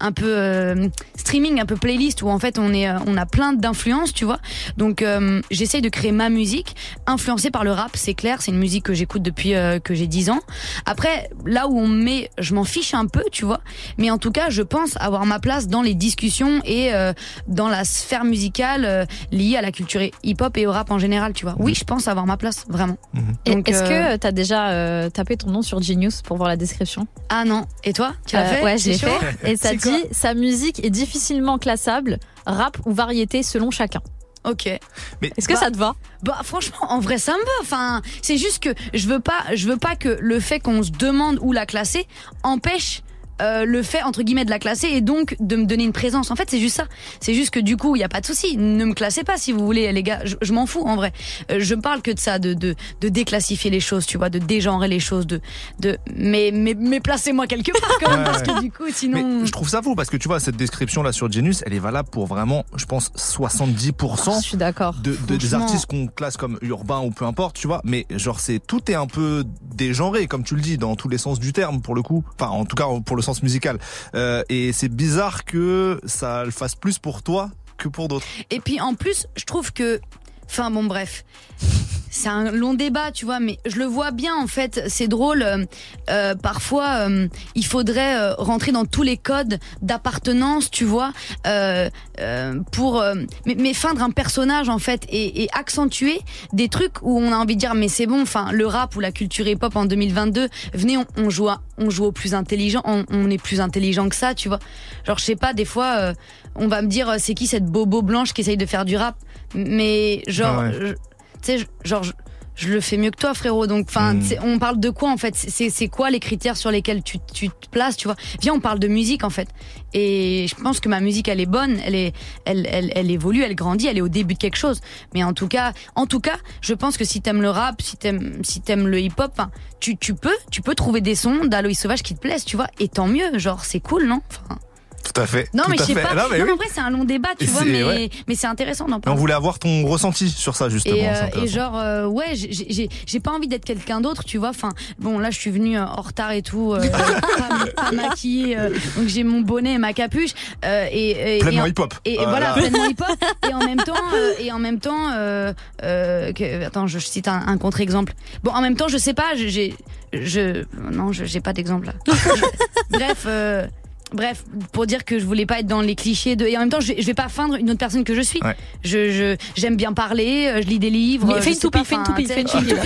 [SPEAKER 4] un peu streaming, un peu playlist où en fait on est, on a plein d'influences, tu vois. Donc j'essaye de créer ma musique, influencée par le rap, c'est clair. C'est une musique que j'écoute depuis que j'ai 10 ans. Après, là où on me met, je m'en fiche un peu, tu vois. Mais en tout cas, je pense avoir ma place dans les discussions et euh, dans la sphère musicale euh, liée à la culture hip-hop et au rap en général, tu vois. Oui, je pense avoir ma place, vraiment. Donc,
[SPEAKER 9] Est-ce
[SPEAKER 4] euh,
[SPEAKER 9] que t'as déjà euh, tapé ton nom sur Genius pour voir la description?
[SPEAKER 4] Ah non. Et toi? Tu l'as
[SPEAKER 9] Euh,
[SPEAKER 4] fait?
[SPEAKER 9] Ouais, je l'ai fait. Et ça dit sa musique est difficilement classable, rap ou variété selon chacun.
[SPEAKER 4] Ok.
[SPEAKER 9] Est-ce que
[SPEAKER 4] Bah,
[SPEAKER 9] ça te va?
[SPEAKER 4] Bah franchement, en vrai, ça me va. Enfin, c'est juste que je veux pas, je veux pas que le fait qu'on se demande où la classer empêche euh, le fait entre guillemets de la classer et donc de me donner une présence. En fait, c'est juste ça. C'est juste que du coup, il y a pas de souci. Ne me classez pas si vous voulez, les gars. Je, je m'en fous en vrai. Euh, je parle que de ça, de, de de déclassifier les choses, tu vois, de dégenrer les choses, de de mais mais mais placez-moi quelque part quand même parce que du coup, sinon.
[SPEAKER 1] Mais je trouve ça fou parce que tu vois cette description là sur Genius, elle est valable pour vraiment, je pense 70%
[SPEAKER 9] Je suis d'accord.
[SPEAKER 1] de, de- des artistes qu'on classe comme urbains ou peu importe, tu vois. Mais genre c'est tout est un peu dégenré comme tu le dis dans tous les sens du terme pour le coup. Enfin en tout cas pour le musical. Euh, et c'est bizarre que ça le fasse plus pour toi que pour d'autres.
[SPEAKER 4] Et puis en plus, je trouve que, enfin bon bref, c'est un long débat, tu vois, mais je le vois bien en fait. C'est drôle. euh, euh, parfois, il faudrait rentrer dans tous les codes d'appartenance, tu vois, pour mais, feindre un personnage en fait et, accentuer des trucs où on a envie de dire mais c'est bon. Enfin, le rap ou la culture hip-hop en 2022, venez, on, on joue, à- on joue au plus intelligent, on, on est plus intelligent que ça, tu vois. Genre, je sais pas, des fois, euh, on va me dire euh, c'est qui cette bobo blanche qui essaye de faire du rap, mais genre,
[SPEAKER 1] Ah ouais.
[SPEAKER 4] tu sais, genre. Je, le fais mieux que toi, frérot. Donc, enfin,
[SPEAKER 1] Mm.
[SPEAKER 4] sais, on parle de quoi en fait? C'est c'est quoi les critères sur lesquels tu, tu te places, tu vois? Viens, on parle de musique en fait. Et je pense que ma musique, elle est bonne, elle est, elle, elle, elle évolue, elle grandit, elle est au début de quelque chose. Mais en tout cas, en tout cas, je pense que si t'aimes le rap, si t'aimes, si t'aimes le hip-hop, tu, tu peux, tu peux trouver des sons d'Aloïs Sauvage qui te plaisent, tu vois? Et tant mieux, genre, c'est cool, non? Enfin,
[SPEAKER 1] Tout à fait.
[SPEAKER 4] Non, mais je sais
[SPEAKER 1] fait.
[SPEAKER 4] pas.
[SPEAKER 1] Non, mais
[SPEAKER 4] non,
[SPEAKER 1] oui.
[SPEAKER 4] en vrai, c'est un long débat, tu
[SPEAKER 1] Et
[SPEAKER 4] vois, mais,
[SPEAKER 1] ouais.
[SPEAKER 4] mais c'est intéressant d'en
[SPEAKER 1] on voulait avoir ton ressenti sur ça justement.
[SPEAKER 4] Et, euh, et genre euh, ouais j'ai- pas envie d'être quelqu'un d'autre tu vois enfin bon là je suis venue euh, en retard et tout euh, pas, pas maquillée donc j'ai mon bonnet et ma capuche et, et
[SPEAKER 1] Pleinement hip-hop.
[SPEAKER 4] et, voilà
[SPEAKER 1] là.
[SPEAKER 4] pleinement hip hop et en même temps et en même temps que, attends je cite un, un contre-exemple bon en même temps je sais pas j'ai- je non j'ai pas d'exemple là bref Bref, pour dire que je voulais pas être dans les clichés de et en même temps je vais, je vais pas feindre une autre personne que je suis.
[SPEAKER 1] Ouais.
[SPEAKER 4] Je je j'aime bien parler, euh, je lis des livres.
[SPEAKER 9] Mais fais une toupie, fais une toupie, fais une toupie.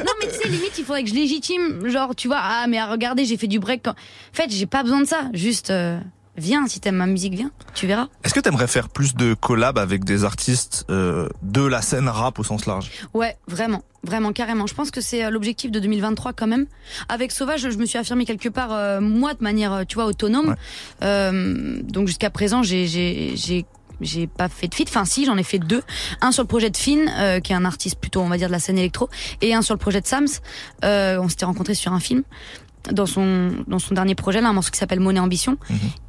[SPEAKER 4] Non mais tu sais limite il faudrait que je légitime genre tu vois ah mais regardez j'ai fait du break quand... En fait, j'ai pas besoin de ça, juste euh, viens si t'aimes ma musique viens, tu verras.
[SPEAKER 1] Est-ce que t'aimerais faire plus de collabs avec des artistes euh, de la scène rap au sens large?
[SPEAKER 4] Ouais, vraiment, vraiment, carrément. Je pense que c'est euh, l'objectif de 2023 quand même. Avec Sauvage, je me suis affirmée quelque part, euh, moi, de manière, tu vois, autonome.
[SPEAKER 1] Ouais.
[SPEAKER 4] Euh, donc jusqu'à présent, j'ai, j'ai, j'ai j'ai pas fait de feat, enfin si j'en ai fait deux, un sur le projet de Finn euh, qui est un artiste plutôt on va dire de la scène électro et un sur le projet de Sams. Euh, on s'était rencontrés sur un film dans son dans son dernier projet là un morceau qui s'appelle Monnaie Ambition.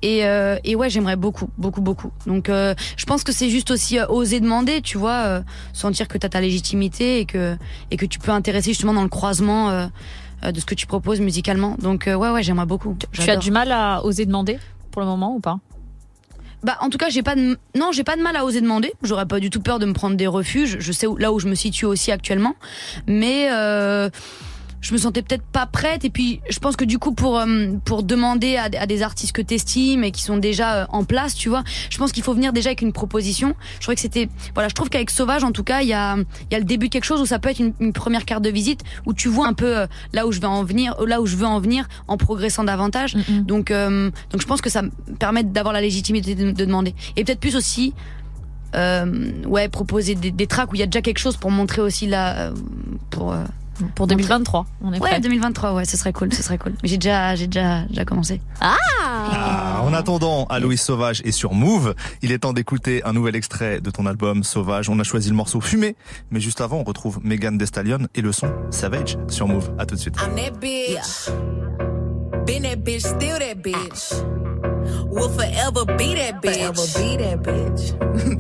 [SPEAKER 4] Et euh, et ouais j'aimerais beaucoup beaucoup beaucoup. Donc euh, je pense que c'est juste aussi euh, oser demander tu vois euh, sentir que t'as ta légitimité et que et que tu peux intéresser justement dans le croisement euh, euh, de ce que tu proposes musicalement. Donc euh, ouais ouais j'aimerais beaucoup.
[SPEAKER 9] Tu as du mal à oser demander pour le moment ou pas?
[SPEAKER 4] Bah, en tout cas, j'ai pas de, non, j'ai pas de mal à oser demander. J'aurais pas du tout peur de me prendre des refuges. Je sais où, là où je me situe aussi actuellement. Mais, euh, je me sentais peut-être pas prête. Et puis, je pense que du coup, pour, euh, pour demander à, à des artistes que t'estimes et qui sont déjà euh, en place, tu vois, je pense qu'il faut venir déjà avec une proposition. Je trouvais que c'était, voilà, je trouve qu'avec Sauvage, en tout cas, il y a, il y a le début de quelque chose où ça peut être une, une première carte de visite où tu vois un peu euh, là où je vais en venir, là où je veux en venir en progressant davantage. Donc, euh, donc je pense que ça me permet d'avoir la légitimité de, de demander. Et peut-être plus aussi, euh, ouais, proposer des, des tracks où il y a déjà quelque chose pour montrer aussi là, euh, pour.
[SPEAKER 9] Pour 2023, on est
[SPEAKER 4] Ouais,
[SPEAKER 9] prêt.
[SPEAKER 4] 2023, ouais, ce serait cool, ce serait cool. J'ai déjà, j'ai déjà, déjà commencé.
[SPEAKER 1] Ah, en attendant, Aloïs Sauvage est sur Move. Il est temps d'écouter un nouvel extrait de ton album Sauvage. On a choisi le morceau Fumé, mais juste avant, on retrouve Megan Thee Stallion et le son Savage sur Move. À tout de suite.
[SPEAKER 12] I'm that bitch. Been that bitch, still that bitch. Will forever be that bitch. Forever be that bitch.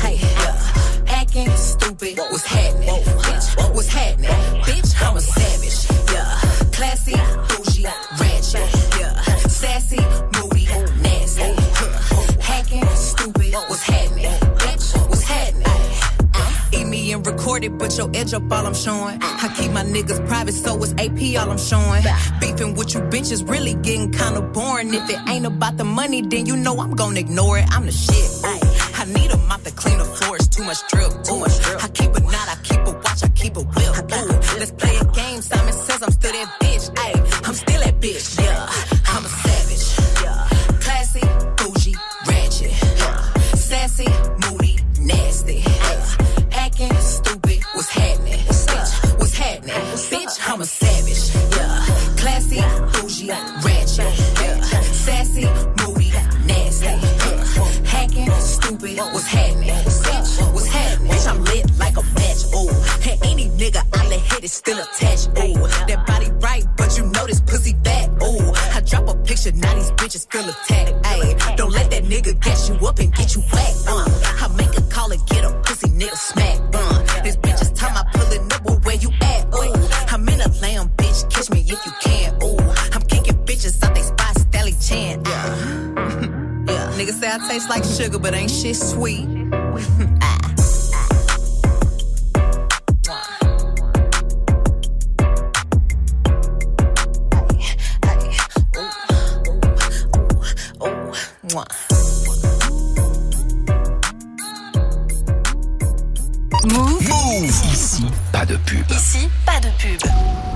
[SPEAKER 12] moody, nasty. Yeah. Acting stupid. What's happening? Bitch, what's happening? Bitch, I'm a savage. Yeah. Classy, bougie, ratchet. Yeah. Sassy, moody, nasty. Hacking, stupid. What's happening? Bitch, what's happening? Eat me and record pretty, but your edge up all I'm showing. I keep my niggas private, so it's AP all I'm showing. Beefing with you bitches really getting kinda boring. If it ain't about the money, then you know I'm gonna ignore it. I'm the shit. Ay. I need a mop to clean the floors, too much drip. Too much drip. I keep a knot, I keep a watch, I keep a whip. Ooh, let's play a game. Simon says I'm still that bitch. Ay, What's happening? Bitch, what's happening? Bitch, I'm lit like a match. Ooh, and any nigga I let hit is still attached. Ooh, that body right, but you know this pussy fat. Ooh, I drop a picture, now these bitches feel attacked. Ayy, don't let that nigga gas you up and get you whacked. Uh, I make a call and get a pussy nigga I taste like sugar, but ain't shit sweet. Ah.
[SPEAKER 2] Move.
[SPEAKER 3] Move. Ici, pas de pub.
[SPEAKER 2] Ici, pas de pub.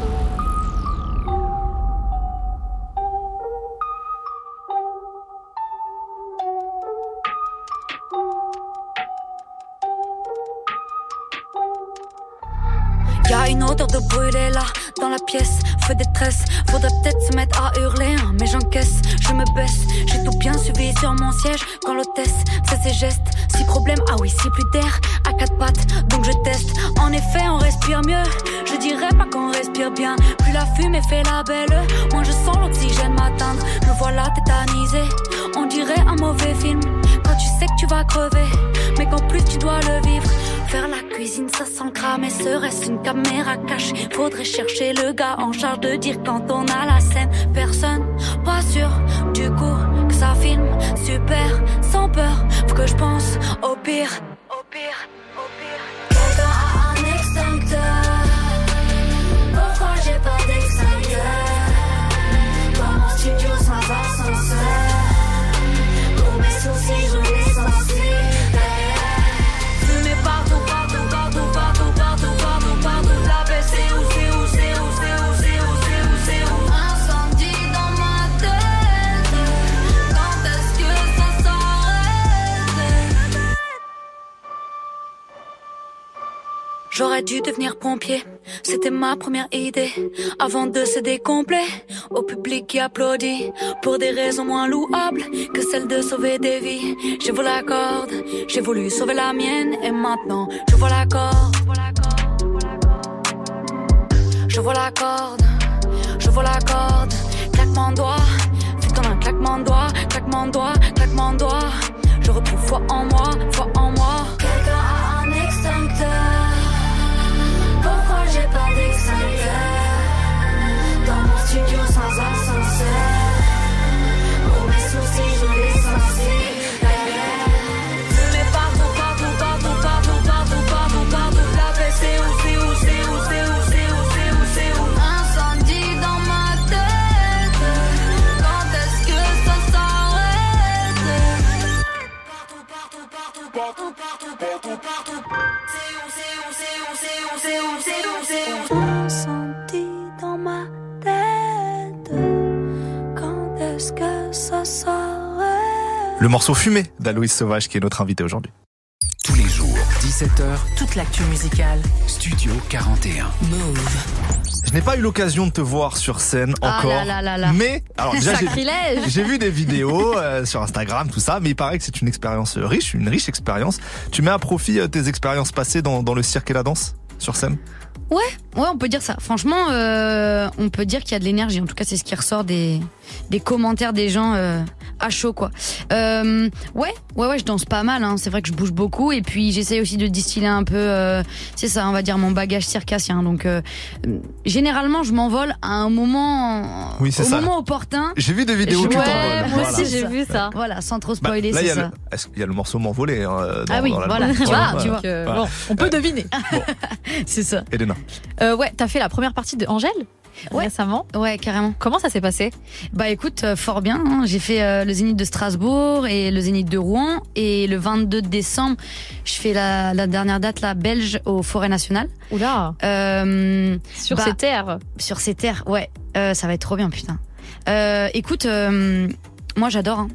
[SPEAKER 7] Dans la pièce, feu détresse. Faudrait peut-être se mettre à hurler, hein, mais j'encaisse, je me baisse. J'ai tout bien suivi sur mon siège quand l'hôtesse fait ses gestes. Si problème, ah oui, si plus d'air à quatre pattes, donc je teste. En effet, on respire mieux. Je dirais pas qu'on respire bien. Plus la fumée fait la belle, moins je sens l'oxygène m'atteindre. Me voilà tétanisé, on dirait un mauvais film. Quand tu sais que tu vas crever, mais qu'en plus tu dois le vivre. Faire la cuisine, ça sent cramer. Serait-ce une caméra cachée Faudrait chercher le gars en charge de dire quand on a la scène. Personne, pas sûr du coup que ça filme. Super, sans peur, faut que je pense au pire. Au pire, au pire. J'aurais dû devenir pompier, c'était ma première idée. Avant de se décompler, au public qui applaudit, pour des raisons moins louables que celles de sauver des vies. J'ai voulu la corde, j'ai voulu sauver la mienne, et maintenant je vois la corde. Je vois la corde, je vois la corde, claquement de doigts, fait comme un claquement de doigts, claquement de doigts, claquement de doigts. Je retrouve foi en moi, foi studio sans ascenseur Pour mes soucis je l'essentiel Fumée partout, partout, partout, partout, partout, partout, partout La paix c'est où, c'est où, c'est où, c'est où, c'est où, c'est où, c'est où
[SPEAKER 1] Le morceau Fumé d'Aloïs Sauvage qui est notre invité aujourd'hui.
[SPEAKER 3] Tous les jours, 17h,
[SPEAKER 2] Toute l'actu musicale.
[SPEAKER 3] Studio 41.
[SPEAKER 2] Move.
[SPEAKER 1] Je n'ai pas eu l'occasion de te voir sur scène
[SPEAKER 4] Ah
[SPEAKER 1] encore.
[SPEAKER 4] là là là là.
[SPEAKER 1] Mais alors déjà j'ai- vu des vidéos euh, sur Instagram tout ça, mais il paraît que c'est une expérience riche, une riche expérience. Tu mets à profit euh, tes expériences passées dans, dans le cirque et la danse sur scène?
[SPEAKER 4] Ouais, ouais, on peut dire ça. Franchement, euh, on peut dire qu'il y a de l'énergie. En tout cas, c'est ce qui ressort des, des commentaires des gens euh, à chaud quoi. Euh, ouais, ouais, ouais, je danse pas mal. Hein. C'est vrai que je bouge beaucoup et puis j'essaye aussi de distiller un peu. euh, c'est ça, on va dire mon bagage circassien. Donc euh, généralement, je m'envole à un moment,
[SPEAKER 1] Oui, c'est
[SPEAKER 4] au
[SPEAKER 1] ça.
[SPEAKER 4] moment opportun.
[SPEAKER 1] J'ai vu des vidéos
[SPEAKER 4] Je- ouais, moi
[SPEAKER 1] Voilà.
[SPEAKER 4] aussi j'ai vu ça. Voilà, sans trop
[SPEAKER 1] Bah,
[SPEAKER 4] spoiler,
[SPEAKER 1] là, il y,
[SPEAKER 4] c'est
[SPEAKER 1] a
[SPEAKER 4] ça.
[SPEAKER 1] le- est-ce qu'il y a le morceau m'envoler. Hein, dans-
[SPEAKER 4] Ah oui,
[SPEAKER 1] dans
[SPEAKER 4] voilà, tu vois,
[SPEAKER 1] Voilà.
[SPEAKER 4] tu vois.
[SPEAKER 9] Donc, euh,
[SPEAKER 1] Voilà.
[SPEAKER 9] bon, on peut deviner.
[SPEAKER 4] c'est ça.
[SPEAKER 1] Elena.
[SPEAKER 9] Euh, ouais, t'as fait la première partie de Angèle récemment.
[SPEAKER 4] Ouais, carrément.
[SPEAKER 9] Comment ça s'est passé
[SPEAKER 4] Bah écoute, euh, fort bien. hein. J'ai fait euh, le Zénith de Strasbourg et le Zénith de Rouen. Et le 22 décembre, je fais la, la dernière date, la belge, au Forêt Nationale.
[SPEAKER 9] Oula
[SPEAKER 4] Euh,
[SPEAKER 9] Sur
[SPEAKER 4] bah,
[SPEAKER 9] ces terres
[SPEAKER 4] Sur ces terres, ouais. Ça va être trop bien, putain. Écoute, moi j'adore. hein.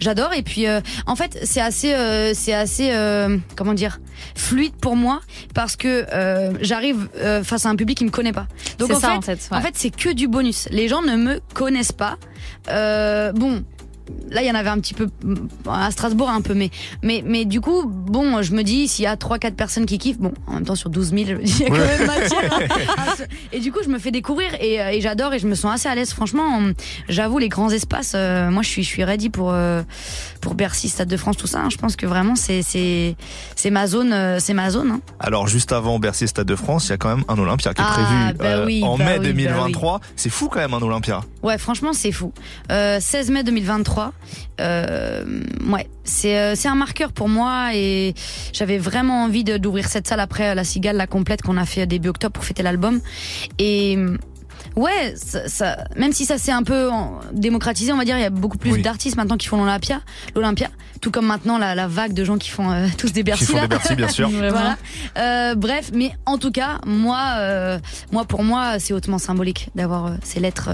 [SPEAKER 4] J'adore et puis euh, en fait c'est assez euh, c'est assez euh, comment dire fluide pour moi parce que euh, j'arrive euh, face à un public qui me connaît pas. Donc
[SPEAKER 9] C'est
[SPEAKER 4] en
[SPEAKER 9] ça,
[SPEAKER 4] fait,
[SPEAKER 9] en fait, ouais.
[SPEAKER 4] en fait c'est que du bonus. Les gens ne me connaissent pas. Euh, bon, là il y en avait un petit peu à Strasbourg un peu mais mais mais du coup bon je me dis s'il y a 3 4 personnes qui kiffent bon en même temps sur 12 000 je me dis il y a quand
[SPEAKER 1] Ouais.
[SPEAKER 4] même matière et du coup je me fais découvrir et, euh, et j'adore et je me sens assez à l'aise franchement j'avoue les grands espaces euh, moi je suis je suis ready pour euh, pour Bercy Stade de France tout ça hein. je pense que vraiment c'est c'est c'est ma zone euh, c'est ma zone hein.
[SPEAKER 1] Alors juste avant Bercy Stade de France, il y a quand même un Olympia qui est
[SPEAKER 4] Ah,
[SPEAKER 1] prévu
[SPEAKER 4] bah oui,
[SPEAKER 1] en
[SPEAKER 4] bah
[SPEAKER 1] mai
[SPEAKER 4] oui, bah
[SPEAKER 1] 2023. C'est fou quand même un Olympia.
[SPEAKER 4] Ouais, franchement, c'est fou. Euh, 16 mai 2023. Euh, ouais, c'est euh, c'est un marqueur pour moi et j'avais vraiment envie d'ouvrir cette salle après la Cigale, la complète qu'on a fait début octobre pour fêter l'album. Et ouais, ça, ça- même si ça s'est un peu en- démocratisé, on va dire, il y a beaucoup plus
[SPEAKER 1] Oui.
[SPEAKER 4] d'artistes maintenant qui font l'Olympia, l'Olympia, tout comme maintenant la, la vague de gens qui font euh, tous des Bercy.
[SPEAKER 1] Qui font
[SPEAKER 4] là.
[SPEAKER 1] des Bercy, bien sûr.
[SPEAKER 4] voilà. Euh, bref, mais en tout cas, moi, euh, moi pour moi, c'est hautement symbolique d'avoir euh, ces lettres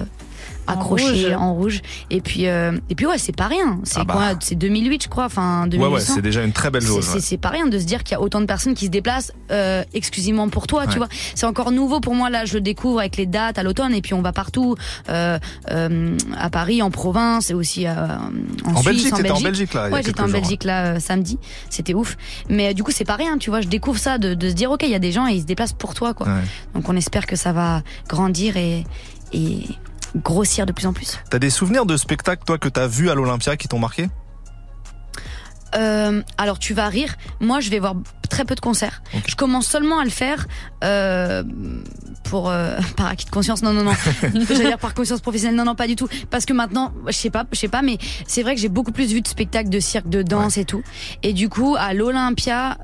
[SPEAKER 4] euh,
[SPEAKER 9] En rouge.
[SPEAKER 4] en rouge. Et puis, euh, et puis ouais, c'est pas rien. C'est
[SPEAKER 1] Ah bah.
[SPEAKER 4] quoi C'est 2008, je crois. Enfin,
[SPEAKER 1] Ouais,
[SPEAKER 4] 2800.
[SPEAKER 1] ouais, c'est déjà une très belle zone.
[SPEAKER 4] c'est-
[SPEAKER 1] ouais.
[SPEAKER 4] Pas rien de se dire qu'il y a autant de personnes qui se déplacent euh, exclusivement pour toi,
[SPEAKER 1] Ouais.
[SPEAKER 4] tu vois. C'est encore nouveau pour moi là, je le découvre avec les dates à l'automne et puis on va partout, euh, euh, à Paris, en province et aussi euh, en,
[SPEAKER 1] En
[SPEAKER 4] Suisse,
[SPEAKER 1] Belgique,
[SPEAKER 4] en
[SPEAKER 1] t'étais en
[SPEAKER 4] Belgique.
[SPEAKER 1] Belgique, là,
[SPEAKER 4] Ouais, j'étais en. Belgique là euh, samedi, c'était ouf. Mais du coup, c'est pas rien, tu vois. Je découvre ça de, de se dire ok, il y a des gens et ils se déplacent pour toi, quoi.
[SPEAKER 1] Ouais.
[SPEAKER 4] Donc on espère que ça va grandir et et grossir de plus en plus.
[SPEAKER 1] T'as des souvenirs de spectacles, toi, que t'as vu à l'Olympia qui t'ont marqué?
[SPEAKER 4] Euh, alors tu vas rire, moi je vais voir très peu de concerts. Je commence seulement à le faire euh, pour euh, par acquis de conscience. Non non non, j'allais dire par conscience professionnelle. Non non pas du tout. Parce que maintenant, je sais pas, je sais pas, mais c'est vrai que j'ai beaucoup plus vu de spectacles de cirque, de danse et tout. Et du coup à l'Olympia,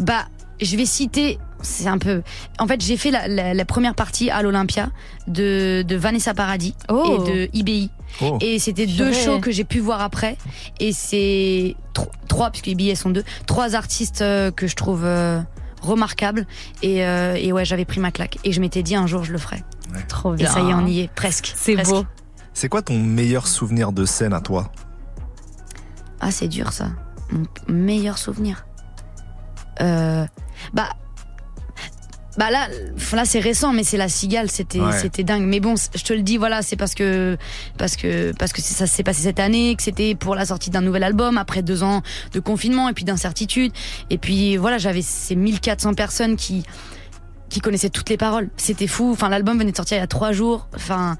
[SPEAKER 4] bah je vais citer. C'est un peu. En fait, j'ai fait la, la- la première partie à l'Olympia de, de Vanessa Paradis
[SPEAKER 9] Oh.
[SPEAKER 4] et de IBI.
[SPEAKER 1] Oh.
[SPEAKER 4] Et c'était deux shows que j'ai pu voir après. Et c'est tro- trois, puisque les billets sont deux, trois artistes euh, que je trouve euh, remarquables. Et, euh, et ouais, j'avais pris ma claque. Et je m'étais dit un jour je le ferai.
[SPEAKER 9] Trop
[SPEAKER 4] Et
[SPEAKER 9] bien.
[SPEAKER 4] ça y est, on y est, presque.
[SPEAKER 9] C'est beau.
[SPEAKER 1] C'est quoi ton meilleur souvenir de scène à toi?
[SPEAKER 4] Ah, c'est dur ça. Mon meilleur souvenir. Euh, bah. Bah là, là c'est récent, mais c'est la cigale, c'était
[SPEAKER 1] Ouais.
[SPEAKER 4] c'était dingue. Mais bon, je te le dis, voilà, c'est parce que parce que parce que ça s'est passé cette année, que c'était pour la sortie d'un nouvel album après deux ans de confinement et puis d'incertitude. Et puis voilà, j'avais ces 1400 personnes qui qui connaissaient toutes les paroles. C'était fou. Enfin, l'album venait de sortir il y a trois jours. Enfin,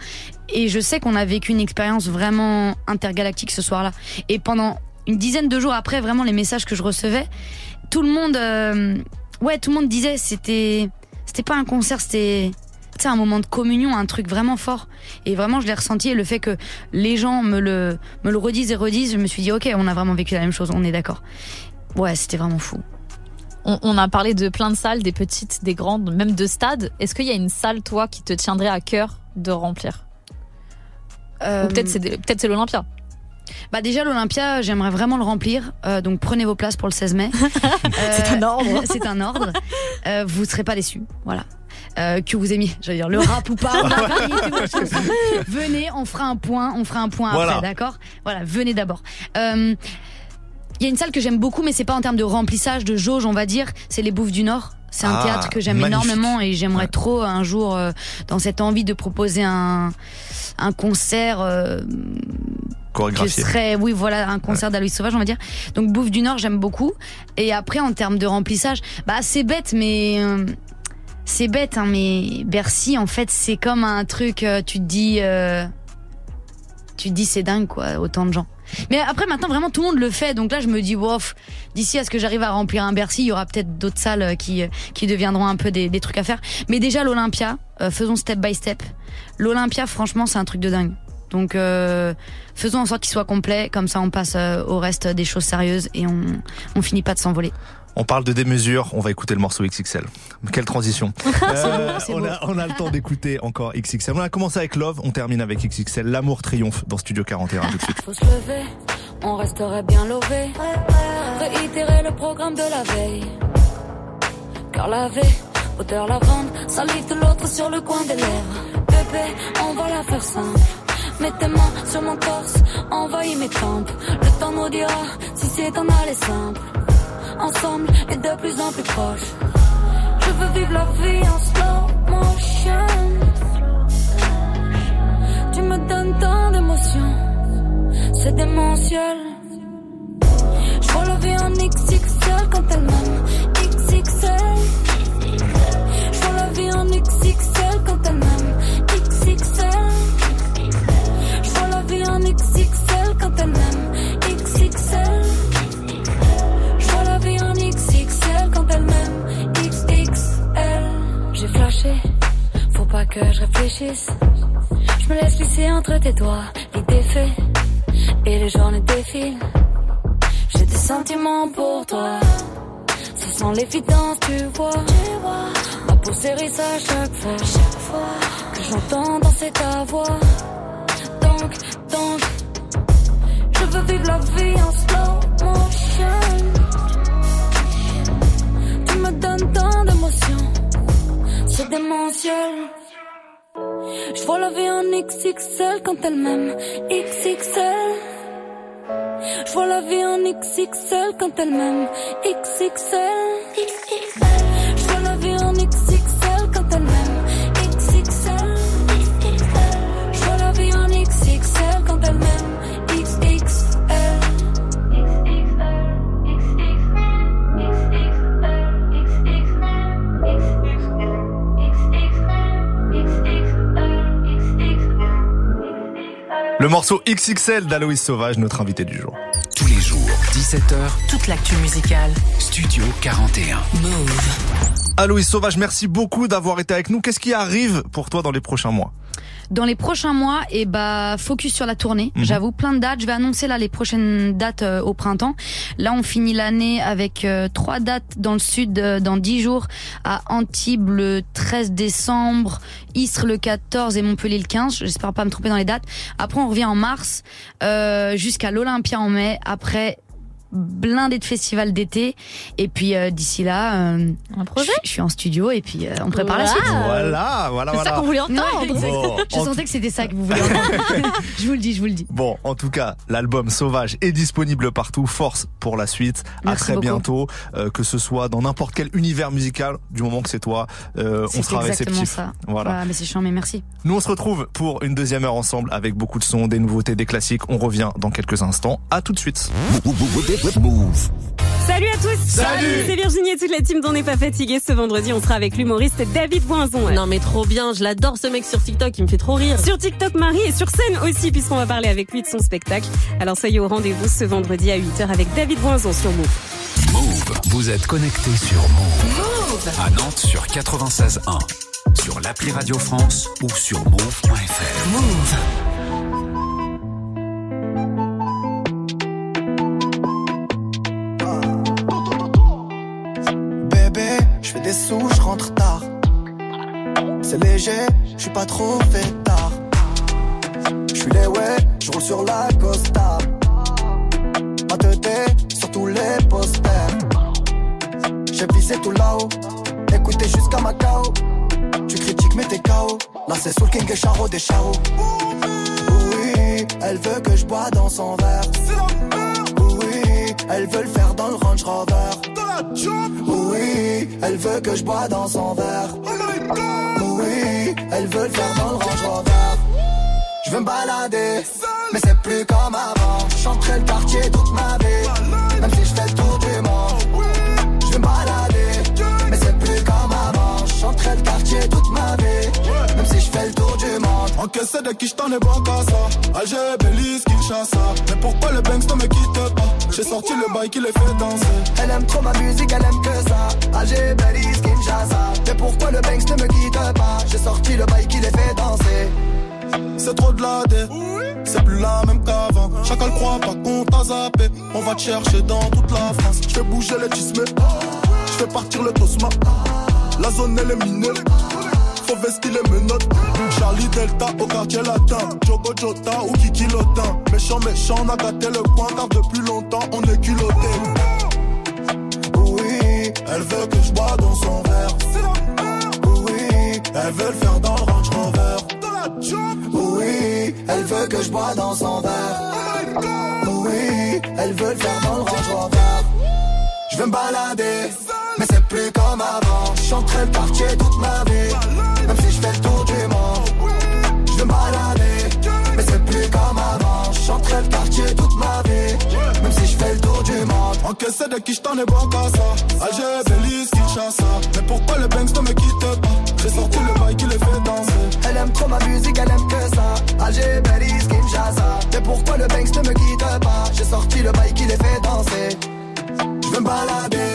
[SPEAKER 4] et je sais qu'on a vécu une expérience vraiment intergalactique ce soir-là. Et pendant une dizaine de jours après, vraiment les messages que je recevais, tout le monde, euh, ouais, tout le monde disait c'était, c'était pas un concert, c'était, un moment de communion, un truc vraiment fort. Et vraiment, je l'ai ressenti. Et le fait que les gens me le, me le redisent et redisent, je me suis dit, ok, on a vraiment vécu la même chose, on est d'accord. Ouais, c'était vraiment fou.
[SPEAKER 9] On, on a parlé de plein de salles, des petites, des grandes, même de stades. Est-ce qu'il y a une salle, toi, qui te tiendrait à cœur de remplir?
[SPEAKER 4] Euh,
[SPEAKER 9] Ou peut-être c'est c'est l'Olympia.
[SPEAKER 4] Bah déjà l'Olympia, j'aimerais vraiment le remplir. Euh, donc prenez vos places pour le 16 mai.
[SPEAKER 9] C'est un ordre.
[SPEAKER 4] c'est un ordre. Euh, vous serez pas déçus. Voilà. Euh, que vous aimiez, j'allais dire le rap ou pas, venez, on fera un point, on fera un point
[SPEAKER 1] Voilà.
[SPEAKER 4] après, d'accord? Voilà, venez d'abord. Euh, Il y a une salle que j'aime beaucoup, mais c'est pas en termes de remplissage, de jauge, on va dire. C'est les Bouffes du Nord. C'est un
[SPEAKER 1] Ah,
[SPEAKER 4] théâtre que j'aime énormément et j'aimerais
[SPEAKER 1] Ouais.
[SPEAKER 4] trop un jour, euh, dans cette envie de proposer un, un concert
[SPEAKER 1] Chorégraphié.
[SPEAKER 4] serait, oui, voilà, un concert d'Aloïs Sauvage, on va dire. Donc Bouffe du Nord, j'aime beaucoup. Et après, en termes de remplissage, bah c'est bête, mais euh, c'est bête, hein, mais Bercy, en fait, c'est comme un truc. euh, tu te dis, euh, tu te dis c'est dingue quoi, autant de gens. Mais après maintenant vraiment tout le monde le fait, donc là je me dis wof, d'ici à ce que j'arrive à remplir un Bercy, il y aura peut-être d'autres salles qui qui deviendront un peu des, des trucs à faire. Mais déjà l'Olympia, euh, faisons step by step. L'Olympia franchement c'est un truc de dingue. Donc euh, faisons en sorte qu'il soit complet, comme ça on passe euh, au reste des choses sérieuses et on on finit pas de s'envoler.
[SPEAKER 1] On parle de démesure, on va écouter le morceau XXL. Quelle transition. Euh, on, a, on a le temps d'écouter encore XXL. On a commencé avec Love, on termine avec XXL. L'amour triomphe dans Studio 41 tout de suite.
[SPEAKER 7] Faut se lever, on resterait bien lové. Réitérer le programme de la veille. Car odeur lavande, salive de l'autre sur le coin des lèvres. Bébé, on va la faire simple. Mets tes mains sur mon torse, envahis mes tempes. Le temps nous dira si c'est en aller simple. Ensemble et de plus en plus proches. Je veux vivre la vie en slow motion. Tu me donnes tant d'émotions, c'est démentiel. Je vois la vie en XXL quand elle m'aime. Faut pas que je réfléchisse. Je me laisse glisser entre tes doigts, l'idée fait, et les journées défilent. J'ai des sentiments pour toi, ce sont l'évidence, tu vois. Ma peau s'érisse à chaque fois, chaque fois que j'entends danser ta voix. Donc, donc, je veux vivre la vie en slow motion. Tu me donnes tant d'émotions, c'est démentiel. Je vois la vie en XXL quand elle m'aime. XXL. Je vois la vie en XXL quand elle m'aime. XXL. Je
[SPEAKER 1] Le morceau XXL d'Aloïs Sauvage, notre invité du jour.
[SPEAKER 3] Tous les jours, 17h,
[SPEAKER 2] Toute l'actu musicale.
[SPEAKER 3] Studio 41.
[SPEAKER 2] Move.
[SPEAKER 1] Aloïs Sauvage, merci beaucoup d'avoir été avec nous. Qu'est-ce qui arrive pour toi dans les prochains mois?
[SPEAKER 4] Dans les prochains mois, et bah focus sur la tournée.
[SPEAKER 1] Mhm.
[SPEAKER 4] J'avoue plein de dates. Je vais annoncer là les prochaines dates euh, au printemps. Là, on finit l'année avec euh, trois dates dans le sud euh, dans dix jours à Antibes le 13 décembre, Istres le 14 et Montpellier le 15. J'espère pas me tromper dans les dates. Après, on revient en mars euh, jusqu'à l'Olympia en mai. Après blindé de festivals d'été et puis euh, d'ici là euh,
[SPEAKER 9] un projet
[SPEAKER 4] je, je suis en studio et puis euh, on prépare la suite
[SPEAKER 1] Voilà, voilà,
[SPEAKER 9] C'est ça
[SPEAKER 1] voilà.
[SPEAKER 9] qu'on voulait entendre.
[SPEAKER 4] Ouais, exactement.
[SPEAKER 1] Bon,
[SPEAKER 4] je
[SPEAKER 1] en
[SPEAKER 4] sentais que c'était ça que vous vouliez entendre je vous le dis je vous le dis
[SPEAKER 1] Bon, en tout cas, l'album Sauvage est disponible partout. Force pour la suite. à très
[SPEAKER 4] beaucoup.
[SPEAKER 1] bientôt. Euh, que ce soit dans n'importe quel univers musical, du moment que c'est toi, euh, on sera réceptif.
[SPEAKER 4] ça
[SPEAKER 1] Voilà.
[SPEAKER 4] mais c'est chiant mais merci
[SPEAKER 1] Nous, on se retrouve pour une deuxième heure ensemble avec beaucoup de sons, des nouveautés, des classiques. On revient dans quelques instants. À tout de suite.
[SPEAKER 3] Move.
[SPEAKER 13] Salut à tous
[SPEAKER 1] Salut
[SPEAKER 13] C'est Virginie et toute la team d'On n'est pas fatigué. Ce vendredi, on sera avec l'humoriste David Boinzon.
[SPEAKER 14] Non mais trop bien, je l'adore ce mec sur TikTok, il me fait trop rire.
[SPEAKER 13] Sur TikTok, Marie et sur scène aussi, puisqu'on va parler avec lui de son spectacle. Alors soyez au rendez-vous ce vendredi à 8h avec David Boinzon sur Move.
[SPEAKER 3] Move. Vous êtes connecté sur Move. À Nantes sur 96.1. Sur l'appli Radio France ou sur move.fr.
[SPEAKER 2] Move.
[SPEAKER 15] Je fais des sous, je rentre tard. C'est léger, je suis pas trop fait tard. Je suis les ouais, je roule sur la Costa. Ma tête sur tous les posters. J'ai visé tout là-haut, écoutez jusqu'à Macao. Tu critiques mais t'es KO. Là c'est Soul King et Charo des Charo. Oui, elle veut que je bois dans son verre. Oui, elle veut le faire dans le Range Rover. Elle veut que je bois dans son verre. Oui, elle veut le faire dans le Range Rover. Je veux me balader, mais c'est plus comme avant. Chanterai le quartier toute ma vie, Encaissé de qui j't'en ai bon qu'à ça. Alger, Belize, Kinshasa. Mais pourquoi le Banks ne me quitte pas? J'ai sorti le bail qui les fait danser. Elle aime trop ma musique, elle aime que ça. Alger, Belize, Kinshasa. Mais pourquoi le Banks ne me quitte pas? J'ai sorti le bail qui les fait danser. C'est trop de la dé, c'est plus la même qu'avant. Chacun le croit pas qu'on t'a zappé. On va te chercher dans toute la France. Je fais bouger les tismes, je fais partir le tosma. La zone elle est minée, vestir les menottes. Charlie Delta au quartier latin, Jogo Jota ou Kiki Lotin. Méchant, méchant, on a gâté le coin car depuis longtemps on est culotté. Oui, elle veut que je bois dans son verre. Oui, elle veut le faire dans le Range Rover. Oui, elle veut que je bois dans son verre. Oui, elle veut le faire dans le Range Rover. Je veux me balader, plus comme avant. J'chanterai le quartier toute ma vie, même si je fais le tour du monde. Je veux me balader, mais c'est plus comme avant. J'chanterai le quartier toute ma vie, même si je fais le tour du monde. Encaissé de qui j't'en ai bon qu'à ça. Alger, Belize, Kinshasa. Mais pourquoi le Banks ne me quitte pas? J'ai sorti le bail qui les fait danser. Elle aime trop ma musique, elle aime que ça. Alger, Belize, Kinshasa. Mais pourquoi le Banks ne me quitte pas? J'ai sorti le bail qui les fait danser. Je veux me balader,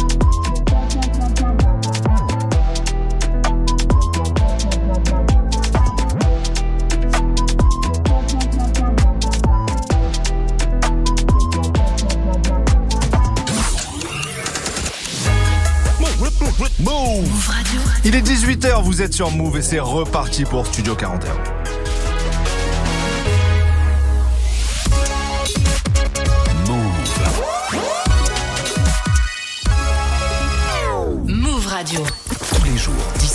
[SPEAKER 16] Move Radio. Il est 18h, vous êtes sur Move et c'est reparti pour Studio 41.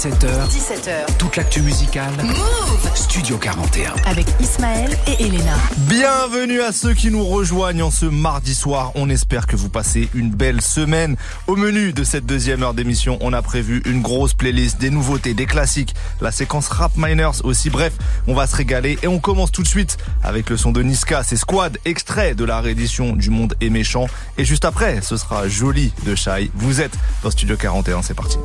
[SPEAKER 3] 17h.
[SPEAKER 2] 17h.
[SPEAKER 3] Toute l'actu musicale.
[SPEAKER 2] Move
[SPEAKER 3] Studio 41.
[SPEAKER 2] Avec Ismaël et Elena.
[SPEAKER 16] Bienvenue à ceux qui nous rejoignent en ce mardi soir. On espère que vous passez une belle semaine. Au menu de cette deuxième heure d'émission, on a prévu une grosse playlist, des nouveautés, des classiques, la séquence Rap Miners aussi. Bref, on va se régaler et on commence tout de suite avec le son de Niska. C'est Squad, extrait de la réédition du Monde est méchant. Et juste après, ce sera Joli de Shai. Vous êtes dans Studio 41, c'est parti.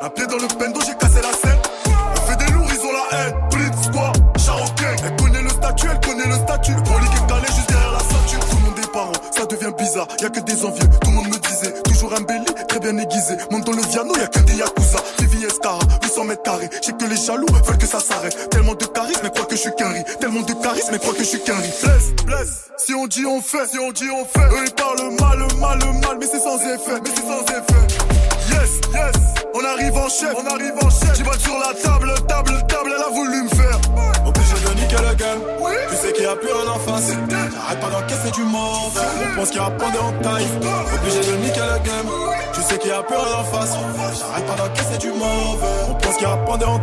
[SPEAKER 15] Un pied dans le bendo, j'ai cassé la scène. On fait des lourds, ils ont la haine. Blitz, quoi Charo gang. Elle connaît le statut, elle connaît le statut. Le bolide est calé juste derrière la ceinture. Tout le monde est parent, ça devient bizarre. Y'a que des envieux, tout le monde me disait. Toujours un belly, très bien aiguisé. Monte dans le piano, y'a que des yakuza. Vivi Escara, 800 mètres carrés. J'ai que les jaloux veulent que ça s'arrête. Tellement de charisme, mais crois que je suis qu'un riz. Tellement de charisme, mais crois que je suis qu'un riz. Bless, bless. Si on dit on fait, si on dit on fait. On
[SPEAKER 17] pense qu'il y a pandé en taille. Obligé de niquer le game. Tu sais qu'il y a rien en face. J'arrête pas d'encaisser du mauvais. On pense qu'il y a pandé en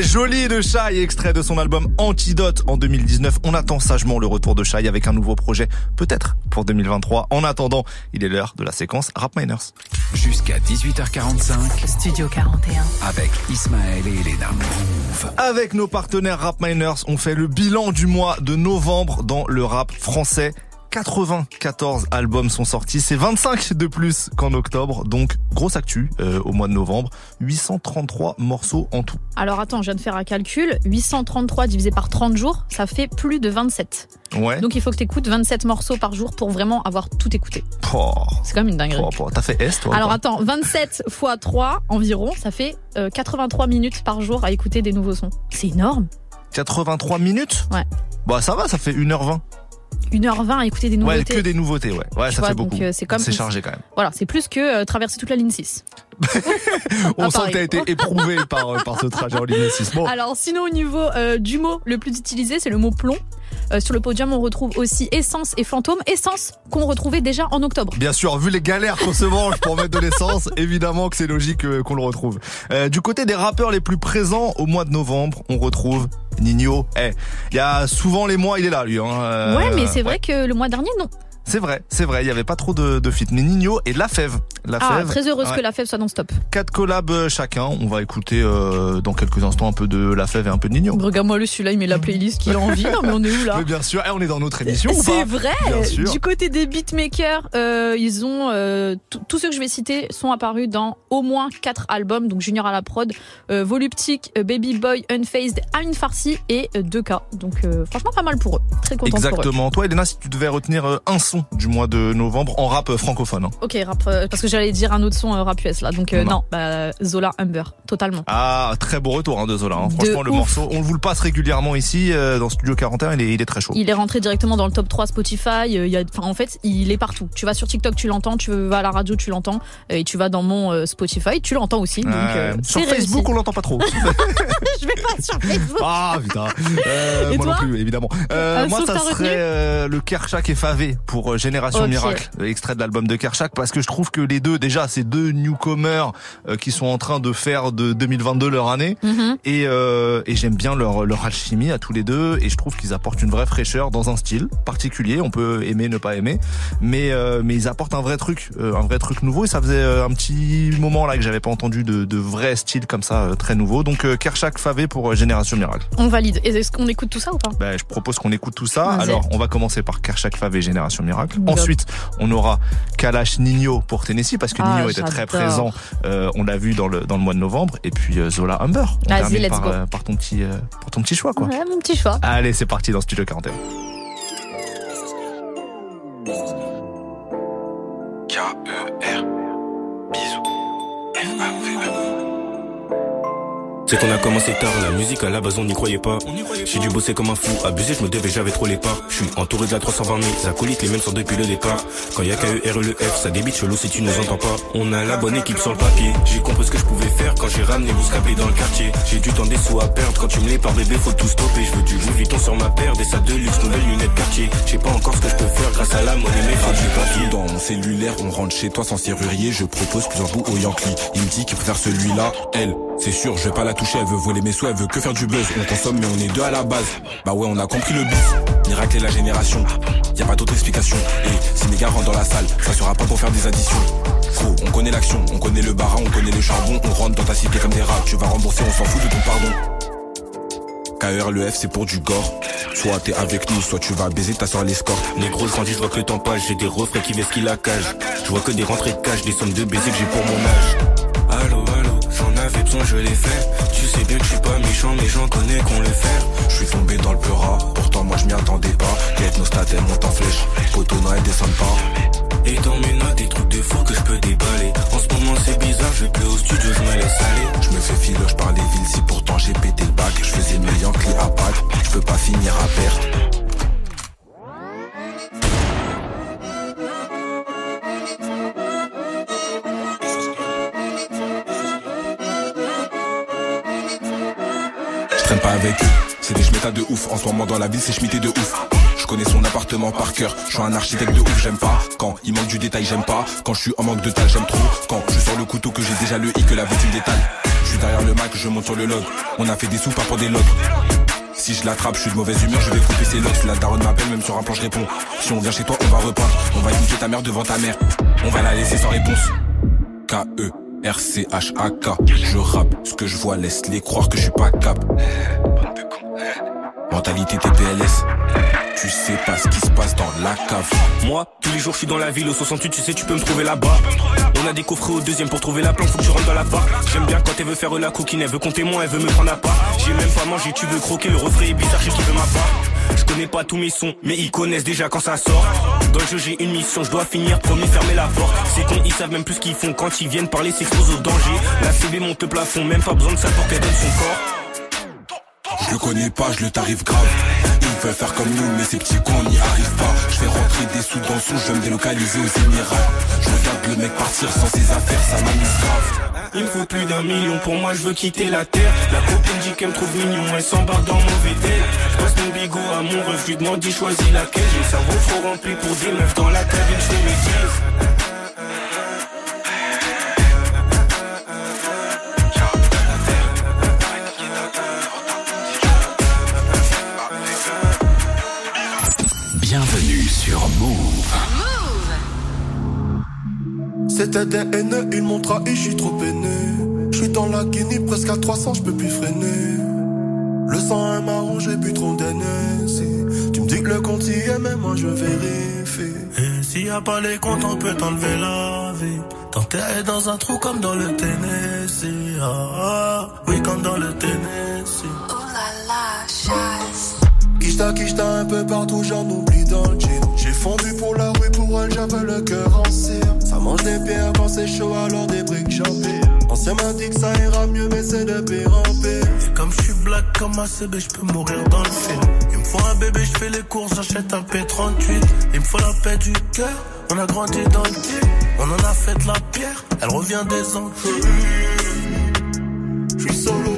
[SPEAKER 1] C'était joli de Shai, extrait de son album Antidote en 2019. On attend sagement le retour de Shai avec un nouveau projet, peut-être pour 2023. En attendant, il est l'heure de la séquence Rap Miners.
[SPEAKER 3] Jusqu'à 18h45
[SPEAKER 2] Studio 41.
[SPEAKER 3] avec Ismaël et Elena. Move.
[SPEAKER 1] Avec nos partenaires Rap Miners, on fait le bilan du mois de novembre dans le rap français. 94 albums sont sortis, c'est 25 de plus qu'en octobre, donc grosse actu euh, au mois de novembre, 833 morceaux en tout.
[SPEAKER 9] Alors attends, je viens de faire un calcul. 833 divisé par 30 jours, ça fait plus de 27.
[SPEAKER 1] Ouais.
[SPEAKER 9] Donc il faut que tu écoutes 27 morceaux par jour pour vraiment avoir tout écouté.
[SPEAKER 1] Oh,
[SPEAKER 9] C'est quand même une dinguerie.
[SPEAKER 1] oh, oh, T'as fait S toi
[SPEAKER 9] Alors attends, 27 fois 3 environ, ça fait euh, 83 minutes par jour à écouter des nouveaux sons. C'est énorme.
[SPEAKER 1] 83 minutes?
[SPEAKER 9] Ouais.
[SPEAKER 1] Bah ça va, ça fait 1h20.
[SPEAKER 9] 1h20 à écouter des
[SPEAKER 1] Ouais,
[SPEAKER 9] nouveautés.
[SPEAKER 1] que des nouveautés, ouais. Ouais,
[SPEAKER 9] Tu
[SPEAKER 1] ça
[SPEAKER 9] vois,
[SPEAKER 1] fait beaucoup.
[SPEAKER 9] euh, c'est comme-
[SPEAKER 1] C'est chargé quand même.
[SPEAKER 9] Voilà, c'est plus que euh, traverser toute la ligne 6.
[SPEAKER 1] On
[SPEAKER 9] Ah,
[SPEAKER 1] sent
[SPEAKER 9] pareil.
[SPEAKER 1] que t'as été éprouvé par, euh, par ce trajet en ligne 6. Bon,
[SPEAKER 9] Alors sinon au niveau euh, du mot le plus utilisé, c'est le mot plomb. Euh, sur le podium, on retrouve aussi essence et fantôme. Essence qu'on retrouvait déjà en octobre.
[SPEAKER 1] Bien sûr, vu les galères qu'on se mange pour mettre de l'essence, évidemment que c'est logique euh, qu'on le retrouve. Euh, du côté des rappeurs les plus présents au mois de novembre, on retrouve Nino. Eh, il y a souvent les mois, il est là lui. Hein.
[SPEAKER 9] Ouais, mais c'est vrai que le mois dernier, non.
[SPEAKER 1] C'est vrai, c'est vrai, il y avait pas trop de, de feat. Mais Nino et La Fève. La
[SPEAKER 9] Ah,
[SPEAKER 1] Fève,
[SPEAKER 9] très heureuse
[SPEAKER 1] ouais.
[SPEAKER 9] que la fève soit dans stop.
[SPEAKER 1] Quatre collabs euh, chacun. On va écouter euh, dans quelques instants un peu de La Fève et un peu de Nino.
[SPEAKER 9] Regarde-moi le celui-là, il met la playlist qu'il a envie. Non, mais on est où là
[SPEAKER 1] Mais bien sûr, eh, on est dans notre émission
[SPEAKER 9] C'est vrai.
[SPEAKER 1] Bien sûr.
[SPEAKER 9] Du côté des beatmakers, euh, ils ont euh, tous ceux que je vais citer sont apparus dans au moins quatre albums. Donc Junior à la prod, Voluptique, Baby Boy, Unfazed, Amin Farsi et euh, 2K. Donc franchement pas mal pour eux. Très content pour eux.
[SPEAKER 1] Exactement. Toi, Elena, si tu devais retenir un son du mois de novembre en rap euh, francophone. hein.
[SPEAKER 9] Ok, rap, euh, parce que j'allais dire un autre son euh, rap US là. Donc euh,
[SPEAKER 1] Non.
[SPEAKER 9] non, bah, Zola Humber, totalement.
[SPEAKER 1] Ah, très beau retour hein, de Zola. hein.
[SPEAKER 9] De
[SPEAKER 1] Franchement, le
[SPEAKER 9] ouf.
[SPEAKER 1] morceau, on vous le passe régulièrement ici dans Studio 41. Il est, il est très chaud.
[SPEAKER 9] Il est rentré directement dans le top 3 Spotify. Il y a, enfin, en fait, il est partout. Tu vas sur TikTok, tu l'entends. Tu vas à la radio, tu l'entends. Et tu vas dans mon Spotify, tu l'entends aussi. Donc,
[SPEAKER 1] sur Facebook,
[SPEAKER 9] réussi.
[SPEAKER 1] on l'entend pas trop.
[SPEAKER 9] Je vais pas sur Facebook.
[SPEAKER 1] Ah putain.
[SPEAKER 9] Et
[SPEAKER 1] moi
[SPEAKER 9] toi
[SPEAKER 1] non plus, évidemment. Moi, ça serait le Kershak et Favé pour euh, Génération. Miracle, extrait de l'album de Kershak, parce que je trouve que les deux, déjà, c'est deux newcomers euh, qui sont en train de faire de 2022 leur année,
[SPEAKER 9] Mhm.
[SPEAKER 1] et, euh, et j'aime bien leur leur alchimie à tous les deux, et je trouve qu'ils apportent une vraie fraîcheur dans un style particulier. On peut aimer, ne pas aimer, mais euh, mais ils apportent un vrai truc, un vrai truc nouveau, et ça faisait un petit moment là que j'avais pas entendu de, de vrai style comme ça, très nouveau. Donc Kershak Favé pour Génération Miracle.
[SPEAKER 9] On valide. Et est-ce qu'on écoute tout ça ou pas?
[SPEAKER 1] Ben, je propose qu'on écoute tout ça. Alors, on va commencer par Kershak Favé Génération Miracle. Ensuite, on aura Kalash Nino pour Tennessee parce que
[SPEAKER 9] Ah,
[SPEAKER 1] Nino était très présent. euh, on l'a vu dans le dans le mois de novembre. Et puis euh, Zola Humber. On
[SPEAKER 9] Vas-y,
[SPEAKER 1] termine
[SPEAKER 9] let's
[SPEAKER 1] par,
[SPEAKER 9] go.
[SPEAKER 1] euh, par ton petit euh, par ton petit choix quoi.
[SPEAKER 9] Ouais, mon petit choix.
[SPEAKER 1] Allez, c'est parti dans Studio 41.
[SPEAKER 18] K-E-R. Bisous. F-A-V-E. C'est qu'on a commencé tard, la musique à la base on n'y croyait pas. J'ai dû bosser comme un fou, abusé, je me devais, j'avais trop les pas. Je suis entouré de la 320 000, acolytes, les mêmes sont depuis le départ. Quand y a KE, R, le F, ça débite chelou si tu nous entends pas. On a la bonne équipe sur le papier. J'ai compris ce que je pouvais faire quand j'ai ramené Bouscapé dans le quartier. J'ai du temps des sous à perdre, quand tu me les par bébé, faut tout stopper. Je veux du Louis Vuitton sur ma paire, des sacs de luxe, nouvelles lunettes quartier. Je sais pas encore ce que je peux faire grâce à la monnaie, mais faut du papier.
[SPEAKER 19] Dans mon cellulaire, on rentre chez toi sans serrurier. Je propose plusieurs bouts au Yankee. Il me dit qu'il préfère celui-là. Elle, c'est sûr, je vais pas la toucher. Elle veut voler mes sous, elle veut que faire du buzz. On consomme, mais on est deux à la base. Bah ouais, on a compris le bis. Miracle et la génération. Y a pas d'autre explication. Et si mes gars rentrent dans la salle, ça sera pas pour faire des additions. Gros, on connaît l'action, on connaît le barin, on connaît le charbon. On rentre dans ta cité comme des rats. Tu vas rembourser, on s'en fout de ton pardon. KR, le F, c'est pour du gore. Soit t'es avec nous, soit tu vas baiser ta soeur l'escorte.
[SPEAKER 18] Négro, je grandis, je vois que le temps passe, j'ai des refrains qui vesquillent la cage. Je vois que des rentrées de cash, des sommes de baisers que j'ai pour mon âge. Je l'ai fait. Tu sais bien que je suis pas méchant, mais j'en connais qu'on le fait.
[SPEAKER 19] Je suis tombé dans le peur pourtant moi je m'y attendais pas. Quête nos stats, elle monte en flèche. Poteau Noël descendent pas.
[SPEAKER 18] Et dans mes notes, des trucs de fou que je peux déballer. En ce moment, c'est bizarre, je vais plus au studio, je me laisse aller.
[SPEAKER 19] Je me fais filoche par les villes, si pourtant j'ai pété le bac. Je faisais mes Yankees à Pâques, je peux pas finir à perte. C'est des schmettas de ouf. En ce moment dans la ville, c'est schmitté de ouf. Je connais son appartement par cœur. Je suis un architecte de ouf, j'aime pas. Quand il manque du détail, j'aime pas. Quand je suis en manque de taille, j'aime trop. Quand je sors le couteau que j'ai déjà le i que la victime détaille. Je suis derrière le Mac, je monte sur le log. On a fait des sous pas pour des logs. Si je l'attrape, je suis de mauvaise humeur, je vais couper ses locks. La daronne m'appelle, même sur un plan, je réponds. Si on vient chez toi, on va repeindre. On va écouter ta mère devant ta mère. On va la laisser sans réponse. K-E. R-C-H-A-K Je rappe, ce que je vois laisse les croire que je suis pas cap Mentalité TPLS Tu sais pas ce qui se passe dans la cave
[SPEAKER 18] Moi, tous les jours, je suis dans la ville au 68, tu sais, tu peux me trouver là-bas. On a des coffrets au deuxième pour trouver la planque, faut que tu rentres dans la barre. J'aime bien quand elle veut faire la coquine, elle veut compter moi, elle veut me prendre à part. J'ai même pas mangé, tu veux croquer, le refrain est bizarre, je veut ma part. Je connais pas tous mes sons, mais ils connaissent déjà quand ça sort. Dans le jeu, j'ai une mission, je dois finir, promis, fermer la porte. C'est con, ils savent même plus ce qu'ils font quand ils viennent parler, s'exposent au danger. La CB monte le plafond, même pas besoin de ça pour qu'elle donne son corps.
[SPEAKER 19] Je le connais pas, je le tarif grave Ils veulent faire comme nous mais ces petits cons n'y arrivent pas Je fais rentrer des sous dans sou, je vais me délocaliser aux Émirats Je regarde le mec partir sans ses affaires, ça m'amuse grave
[SPEAKER 18] Il me faut plus d'un million, pour moi je veux quitter la terre. La copine dit qu'elle me trouve mignon, elle s'embarque dans mon VTL passe mon bigot à mon ref, je lui demande d'y choisir laquelle. J'ai le cerveau trop rempli pour des meufs dans la cabine, je bêtises
[SPEAKER 3] Bienvenue sur Move.
[SPEAKER 17] C'était des haineux, ils m'ont trahi, je suis trop peiné. Je suis dans la Guinée, presque à 300, je peux plus freiner. Le sang est marron, j'ai bu trop d'NS. Tu me dis que le compte y est, mais moi je vérifie.
[SPEAKER 20] Et s'il y a pas les comptes, on peut t'enlever la vie. T'enterrer dans un trou comme dans le Tennessee. Ah, ah, oui, comme dans le Tennessee.
[SPEAKER 17] Kishta, kishta un peu partout, j'en oublie dans le jean.
[SPEAKER 21] J'ai fondu pour la rue, pour elle j'avais le cœur en cire. Mange des pierres quand c'est chaud, alors des briques j'empile. Ancien m'a dit que ça ira mieux, mais c'est de pire en pire.
[SPEAKER 22] Et comme je suis black comme un CB, je peux mourir dans le film. Il me faut un bébé, je fais les courses, j'achète un P38. Il me faut la paix du cœur, on a grandi dans le pied. On en a fait de la pierre, elle revient des Antilles.
[SPEAKER 21] Je suis solo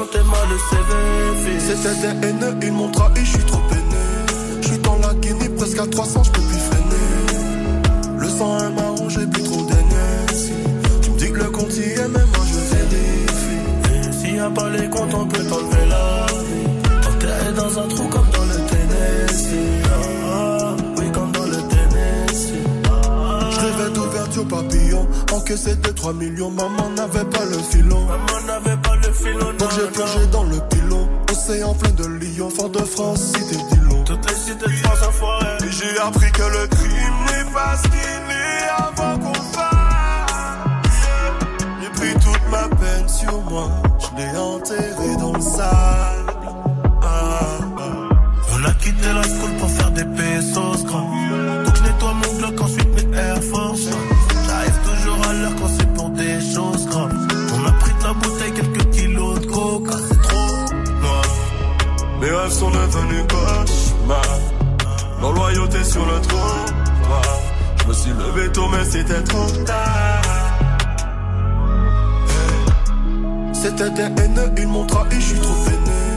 [SPEAKER 22] t'es mal le CV.
[SPEAKER 21] C'était des haineux, ils m'ont trahi, je suis trop peiné. Je suis dans la Guinée, presque à 300, je peux plus freiner. Le sang est marron, j'ai plus trop d'énergie. Tu me dis que le compte y est, mais moi je vérifie.
[SPEAKER 22] Et s'il y a pas les comptes, on peut t'enlever la vie. T'enterrer dans un trou comme dans le Tennessee. Ah, ah, oui, comme dans le Tennessee.
[SPEAKER 21] Je rêvais d'ouverture papillon. Encaissé de 3 millions, maman n'avait pas le filon.
[SPEAKER 22] Maman n'avait filon.
[SPEAKER 21] Donc j'ai plongé dans le pilon. Océan plein de lions, fort de France, cité d'Ilon.
[SPEAKER 22] Toutes les cités de France enfoirées.
[SPEAKER 21] Et j'ai appris que le crime n'est pas ce qu'il est avant qu'on fasse. J'ai pris toute ma peine sur moi, je l'ai enterré dans le sable. Ah, ah.
[SPEAKER 22] On a quitté la school pour faire des pesos
[SPEAKER 21] rêves sont devenus cauchemars. Nos loyauté sur le trottoir. Je me suis levé tôt, mais c'était trop tard. C'était des haineux, ils m'ont trahi, je suis trop peiné.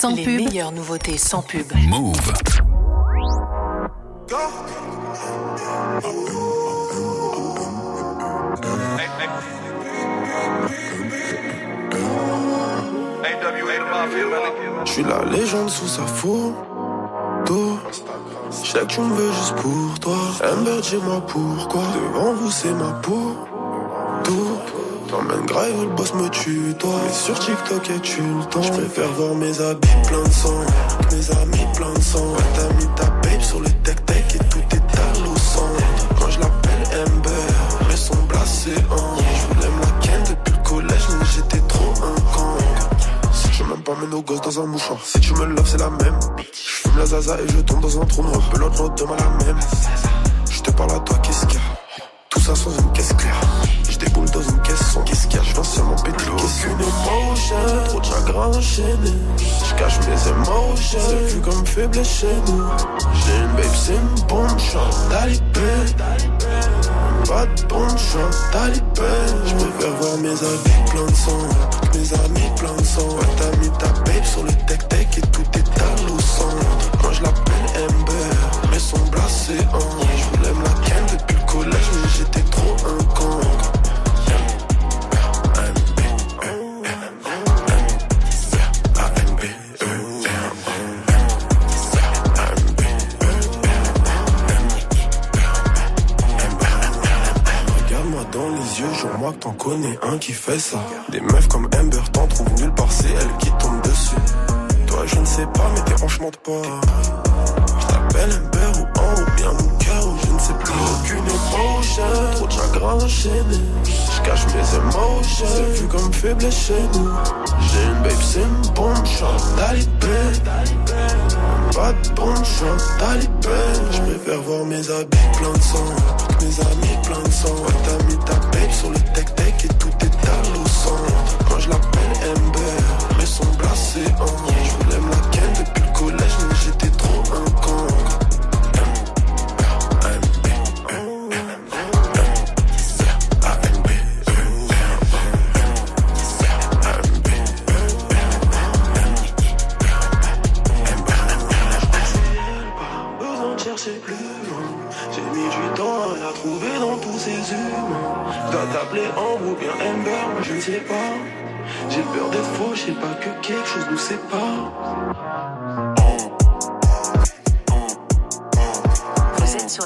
[SPEAKER 21] Sans
[SPEAKER 2] Les pub.
[SPEAKER 3] meilleures
[SPEAKER 2] nouveautés sans pub.
[SPEAKER 3] Move.
[SPEAKER 21] Je suis la légende sous sa photo. Je sais que tu me veux juste pour toi. Amber, dis-moi pourquoi. Devant vous, c'est ma peau. Grave le boss me tue, toi. Mais sur TikTok, et tu le temps? Je préfère voir mes habits plein de sang. Mes amis plein de sang. Ouais, T'as mis ta babe sur le tech-tech et tout est à sang. Moi, je l'appelle Amber. Mais son blasé en. Je voulais me la ken depuis le collège, mais j'étais trop un. Si je même pas mets nos gosses dans un mouchoir. Si tu me loves, c'est la même. Je fume la zaza et je tombe dans un trou noir. Pelote l'autre demain la même. Je te parle à toi, qu'est-ce qu'il y a? Tout ça sans une caisse claire. Aucune émotion, trop de chagrin enchaîné. Je cache mes émotions, c'est vu comme faible chez nous. J'ai une babe, c'est une bombe, je talibé. Pas de bombe, je talibé. Je préfère voir mes habits plein de sang. Mes amis plein de sang. Ouais, t'as mis ta babe sur le tech-tech et tout est à l'eau. Moi je l'appelle Amber, mais son blasé en.
[SPEAKER 23] Qui fait ça. Des meufs comme Amber t'en trouvent nulle part, c'est elle qui tombe dessus. Toi, je ne sais pas, mais t'es franchement de pas. Je t'appelle Amber ou en ou bien mon cœur ou je ne sais plus. Aucune émotion, trop de chagrin enchaîné. Je cache mes émotions, c'est vu comme faible chez nous. J'ai une babe, c'est une bombe, chante talibé. Pas de bombe, chante talibé. Je préfère voir mes habits plein de sang. Mes amis plein de sang. T'as mis ta babe sur le tech-tech et tout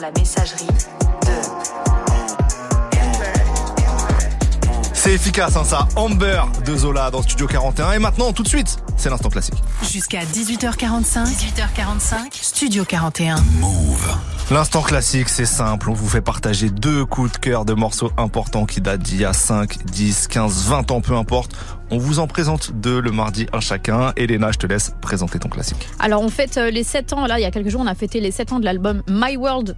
[SPEAKER 23] la
[SPEAKER 2] messagerie
[SPEAKER 1] C'est efficace, hein, ça. Amber de Zola dans Studio 41. Et maintenant, tout de suite, c'est l'instant classique.
[SPEAKER 2] jusqu'à 18h45. 18h45. Studio 41.
[SPEAKER 1] L'instant classique, c'est simple. On vous fait partager deux coups de cœur de morceaux importants qui datent d'il y a 5, 10, 15, 20 ans, peu importe. On vous en présente deux le mardi, un chacun. Elena, je te laisse présenter ton classique.
[SPEAKER 9] Alors on fête euh, les 7 ans, là il y a quelques jours on a fêté les 7 ans de l'album My World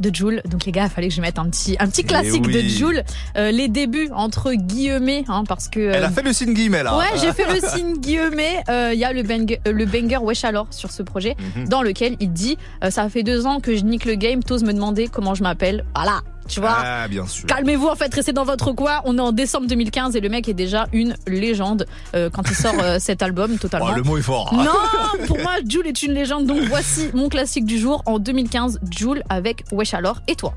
[SPEAKER 9] de Joule. Donc les gars, il fallait que je mette un petit un petit classique
[SPEAKER 1] Eh oui.
[SPEAKER 9] de Joule. Euh, les débuts entre guillemets, hein, parce que. euh,
[SPEAKER 1] Elle a fait le signe guillemet, là.
[SPEAKER 9] Ouais, j'ai fait le signe guillemet. Euh, Il y a le banger, euh, le banger Wesh alors sur ce projet,
[SPEAKER 1] Mhm.
[SPEAKER 9] dans lequel il dit euh, ça fait deux ans que je nique le game. T'oses me demander comment je m'appelle. Voilà, tu vois.
[SPEAKER 1] Ah, bien sûr.
[SPEAKER 9] Calmez-vous, en fait, restez dans votre coin. On est en décembre 2015 et le mec est déjà une légende euh, quand il sort euh, cet album totalement.
[SPEAKER 1] Oh, le mot est fort.
[SPEAKER 9] Non, pour moi, Jules est une légende. Donc voici mon classique du jour en 2015, Jules avec Wesh alors. Et toi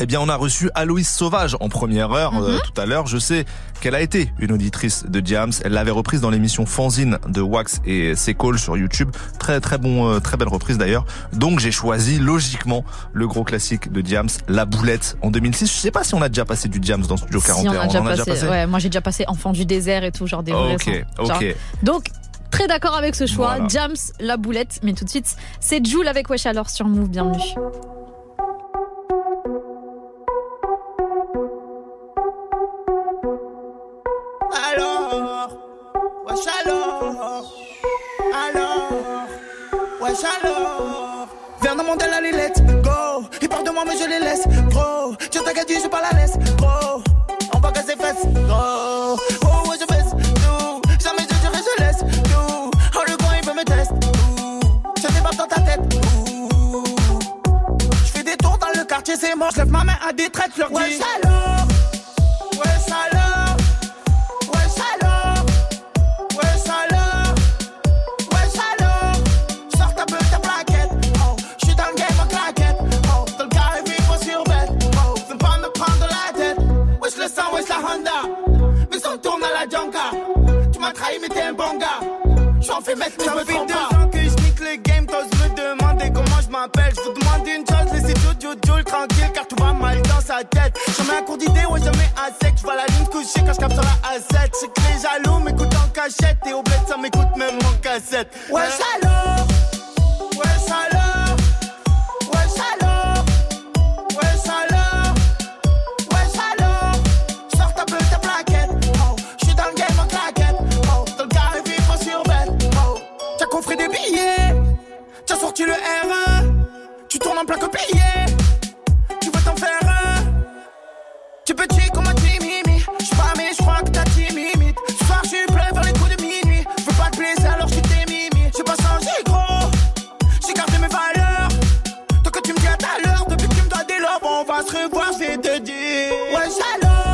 [SPEAKER 1] Eh bien, on a reçu Aloïs Sauvage en première heure euh,
[SPEAKER 9] Mhm.
[SPEAKER 1] tout à l'heure. Je sais qu'elle a été une auditrice de Diams. Elle l'avait reprise dans l'émission Fanzine de Wax et Call sur YouTube. Très très bon, euh, très belle reprise d'ailleurs. Donc j'ai choisi logiquement le gros classique de Diams, La Boulette en 2006. Je sais pas si on a déjà passé du Diams dans Studio
[SPEAKER 9] Si
[SPEAKER 1] 41.
[SPEAKER 9] on a déjà passé. Ouais, moi j'ai déjà passé Enfant du désert et tout, genre des
[SPEAKER 1] Ok.
[SPEAKER 9] Genre.
[SPEAKER 1] ok.
[SPEAKER 9] Donc très d'accord avec ce choix.
[SPEAKER 1] Voilà.
[SPEAKER 9] Jams, la boulette. Mais tout de suite, c'est Jules avec Wesh alors sur Move. Bienvenue.
[SPEAKER 20] Wesh alors, alors, wesh alors. Viens dans mon la let's go. Ils parlent de moi, mais je les laisse, gros. Tu t'inquiète, je pas la laisse, gros. On va casser fesses, gros. Oh, ouais, je baisse, tout. Jamais je dirai, je laisse, tout. Oh, le coin, il veut me tester. Je débarque dans ta tête, tout. Je fais des tours dans le quartier, c'est mort. Je ma main à des traites, je mais t'es un bon gars. J'en fais mettre, mais je me trompe pas. ans que je nique le game, t'oses me demander comment je m'appelle. Je vous demande une chose, laissez Jojo Joule tranquille, car tout va mal dans sa tête. Jamais un cours d'idée, ouais, jamais à sec. Je vois la ligne coucher quand je capte sur la A7. C'est que les jaloux m'écoutent en cachette, et au bled, ça m'écoute même en cassette. Wesh alors, se revoir, c'est te dire. Alors,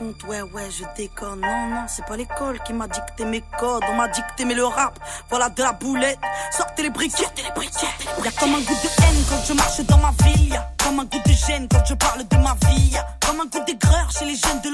[SPEAKER 24] ouais, ouais,
[SPEAKER 25] je déconne. Non, non, c'est pas l'école qui m'a dicté mes codes. On m'a dicté, mais le rap, voilà de la boulette. Sortez les briquets, sortez les briquets. Y'a comme un goût de haine quand je marche dans ma ville. Y'a comme un goût de gêne quand je parle de ma vie. Y'a comme un goût d'aigreur chez les jeunes de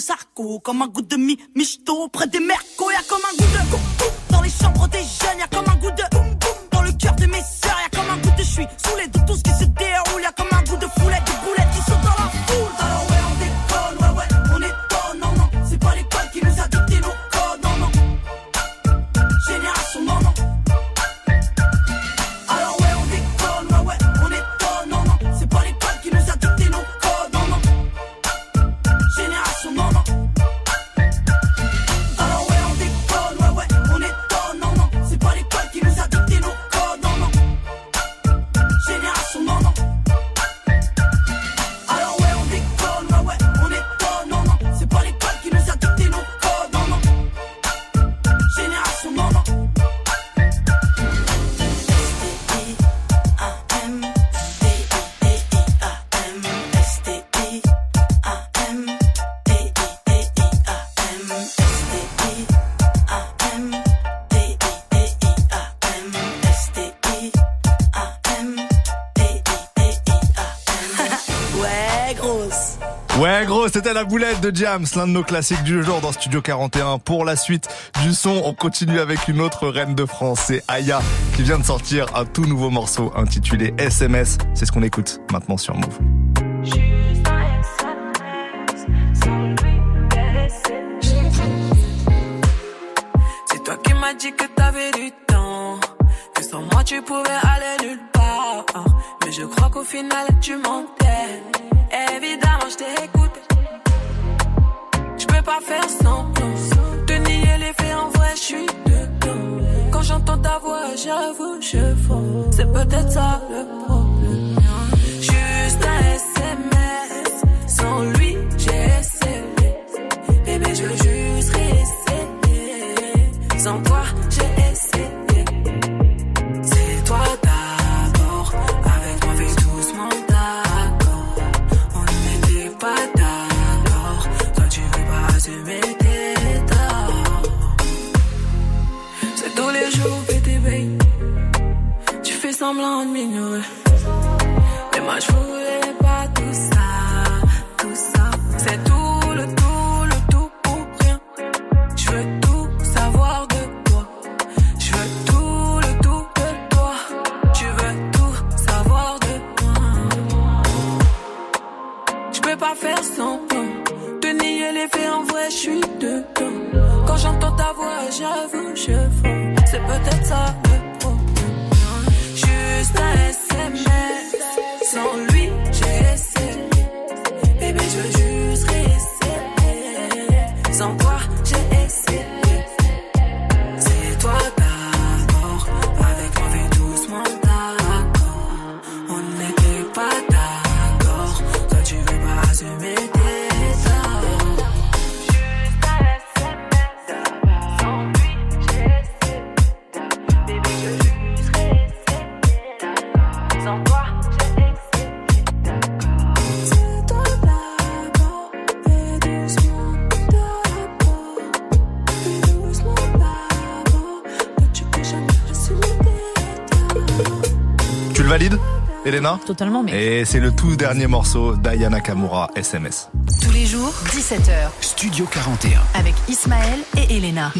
[SPEAKER 25] que ça recourt, comme un goût de mi michto près des mercos, y a comme un goût de la
[SPEAKER 1] boulette de Jams, l'un de nos classiques du jour dans Studio 41. Pour la suite du son, on continue avec une autre reine de France, c'est Aya, qui vient de sortir un tout nouveau morceau intitulé SMS. C'est ce qu'on écoute maintenant sur Move.
[SPEAKER 26] C'est toi qui m'as dit que t'avais du temps, que sans moi tu pouvais aller nulle part. Mais je crois qu'au final tu mentais faire semblant. De nier les faits en vrai, je suis dedans. Quand j'entends ta voix, j'avoue, je fonds. C'est peut-être ça le problème. Juste un SMS sans lui. Semblant de m'ignorer. Mais
[SPEAKER 9] Totalement, mais.
[SPEAKER 1] Et c'est le tout dernier morceau d'Ayana Kamura, SMS.
[SPEAKER 2] Tous les jours, 17h.
[SPEAKER 3] Studio 41.
[SPEAKER 2] Avec Ismaël et Elena.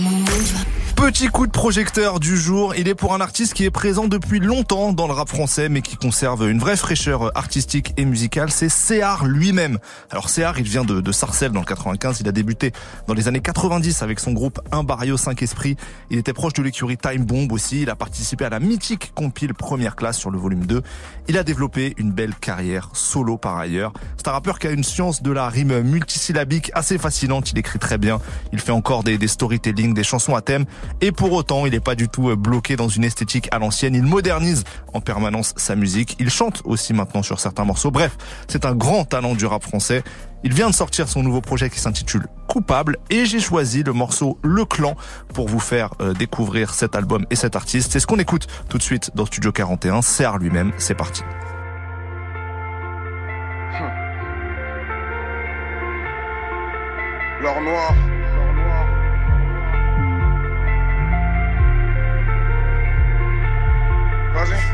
[SPEAKER 1] Petit coup de projecteur du jour, il est pour un artiste qui est présent depuis longtemps dans le rap français mais qui conserve une vraie fraîcheur artistique et musicale, c'est Céar lui-même. Alors Céar, il vient de, Sarcelles dans le 95, il a débuté dans les années 90 avec son groupe Un Barrio 5 Esprits, il était proche de l'écurie Time Bomb aussi, il a participé à la mythique compile Première Classe sur le volume 2, il a développé une belle carrière solo par ailleurs. C'est un rappeur qui a une science de la rime multisyllabique assez fascinante, il écrit très bien, il fait encore des, des storytelling, des chansons à thème et pour autant, il n'est pas du tout euh, bloqué dans une esthétique à l'ancienne. Il modernise en permanence sa musique. Il chante aussi maintenant sur certains morceaux. Bref, c'est un grand talent du rap français. Il vient de sortir son nouveau projet qui s'intitule Coupable et j'ai choisi le morceau Le Clan pour vous faire euh, découvrir cet album et cet artiste. C'est ce qu'on écoute tout de suite dans Studio 41. Serre lui-même, c'est parti.
[SPEAKER 27] L'or noir.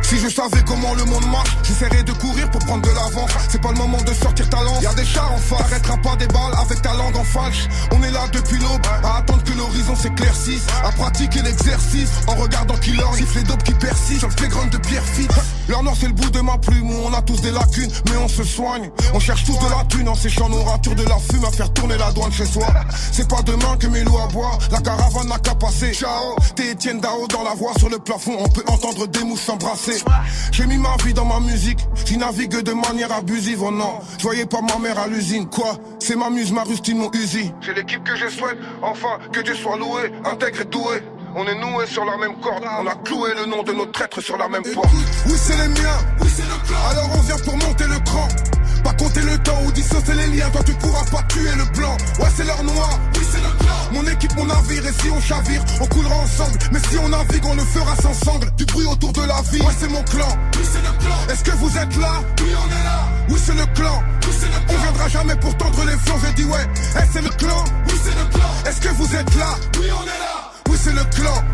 [SPEAKER 27] Si je savais comment le monde marche, j'essaierais de courir pour prendre de l'avance. C'est pas le moment de sortir ta lance. Y'a des chars en face, t'arrêteras pas des balles avec ta langue en falche. On est là depuis l'aube, à attendre que l'horizon s'éclaircisse, à pratiquer l'exercice en regardant qui leur les dopes qui persistent sur le playground de pierre fit. Leur noir c'est le bout de ma plume, on a tous des lacunes, mais on se soigne. On cherche tous de la thune en séchant nos ratures de la fume à faire tourner la douane chez soi. C'est pas demain que mes loups à la caravane n'a qu'à passer. Ciao, t'es Etienne Dao dans la voix sur le plafond, on peut entendre des mouches s'embrasser. J'ai mis ma vie dans ma musique, j'y navigue de manière abusive, oh non. Je voyais pas ma mère à l'usine, quoi? C'est ma muse, ma rustine, mon usi. C'est l'équipe que je souhaite, enfin, que Dieu soit loué, intègre et doué. On est noués sur la même corde, on a cloué le nom de nos traîtres sur la même porte. Oui, c'est les miens, oui, c'est le clan. Alors on vient pour monter le cran. Pas compter le temps ou dissocier les liens, toi tu pourras pas tuer le plan. Ouais, c'est leur noir, oui, c'est le clan. Mon équipe, mon navire, et si on chavire, on coulera ensemble. Mais si on navigue, on le fera sans sangle. Du bruit autour de la vie, ouais, c'est mon clan. Oui, c'est le clan. Est-ce que vous êtes là? Oui, on est là. Oui, c'est le clan. Oui, c'est. On viendra jamais pour tendre les flancs, j'ai dit ouais. Eh, c'est le clan. Oui, c'est le clan. Est-ce que vous êtes là? Oui, on est là. Oui, c'est le clan.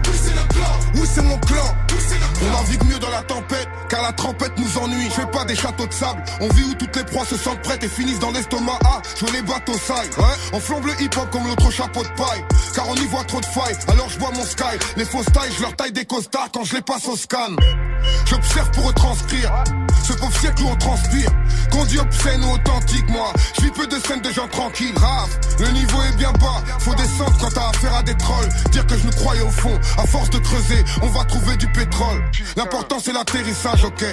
[SPEAKER 27] Oui, c'est mon clan. Oui. On navigue mieux dans la tempête, car la trompette nous ennuie. Je fais pas des châteaux de sable. On vit où toutes les proies se sentent prêtes et finissent dans l'estomac. Ah, je les bateaux sales. Ouais. On flambe le hip-hop comme l'autre chapeau de paille. Car on y voit trop de failles. Alors je bois mon sky. Les fausses tailles, je leur taille des costards quand je les passe au scan. J'observe pour retranscrire. Ce pauvre siècle où on transpire. Qu'on dit obscène ou authentique, moi. Je vis peu de scènes de gens tranquilles. Grave, le niveau est bien bas. Faut descendre quand t'as affaire à des trolls. Dire que je croyais au fond. À force de creuser, on va trouver du pétrole. L'important c'est l'atterrissage, ok.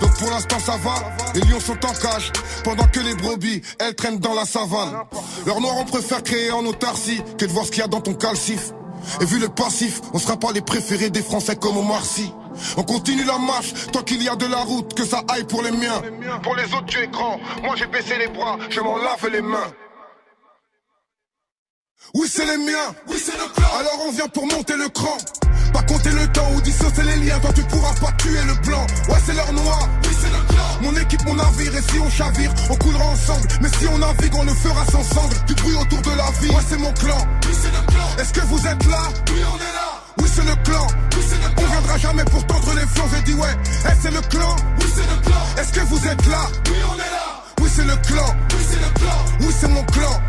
[SPEAKER 27] Donc pour l'instant ça va, les lions sont en cage, pendant que les brebis, elles traînent dans la savane. Leur noir on préfère créer en autarcie, que de voir ce qu'il y a dans ton calcif. Et vu le passif, on sera pas les préférés des Français comme au Marcy. On continue la marche, tant qu'il y a de la route, que ça aille pour les miens. Pour les autres tu es grand, moi j'ai baissé les bras, je m'en lave les mains. Oui, c'est les miens, oui, c'est le clan. Alors on vient pour monter le cran. Pas compter le temps ou dissocier les liens, toi tu pourras pas tuer le blanc. Ouais, c'est leur noir, oui, c'est le clan. Mon équipe, mon navire, et si on chavire, on coulera ensemble. Mais si on navigue, on le fera sans cendre. Du bruit autour de la vie, ouais, c'est mon clan. Oui, c'est le clan. Est-ce que vous êtes là? Oui, on est là. Oui, c'est le clan. Oui, c'est le clan. On viendra jamais pour tendre les flancs. J'ai dit, ouais, hey, c'est le clan. Oui, c'est le clan. Est-ce que vous êtes là? Oui, on est là c'est le clan. C'est mon clan.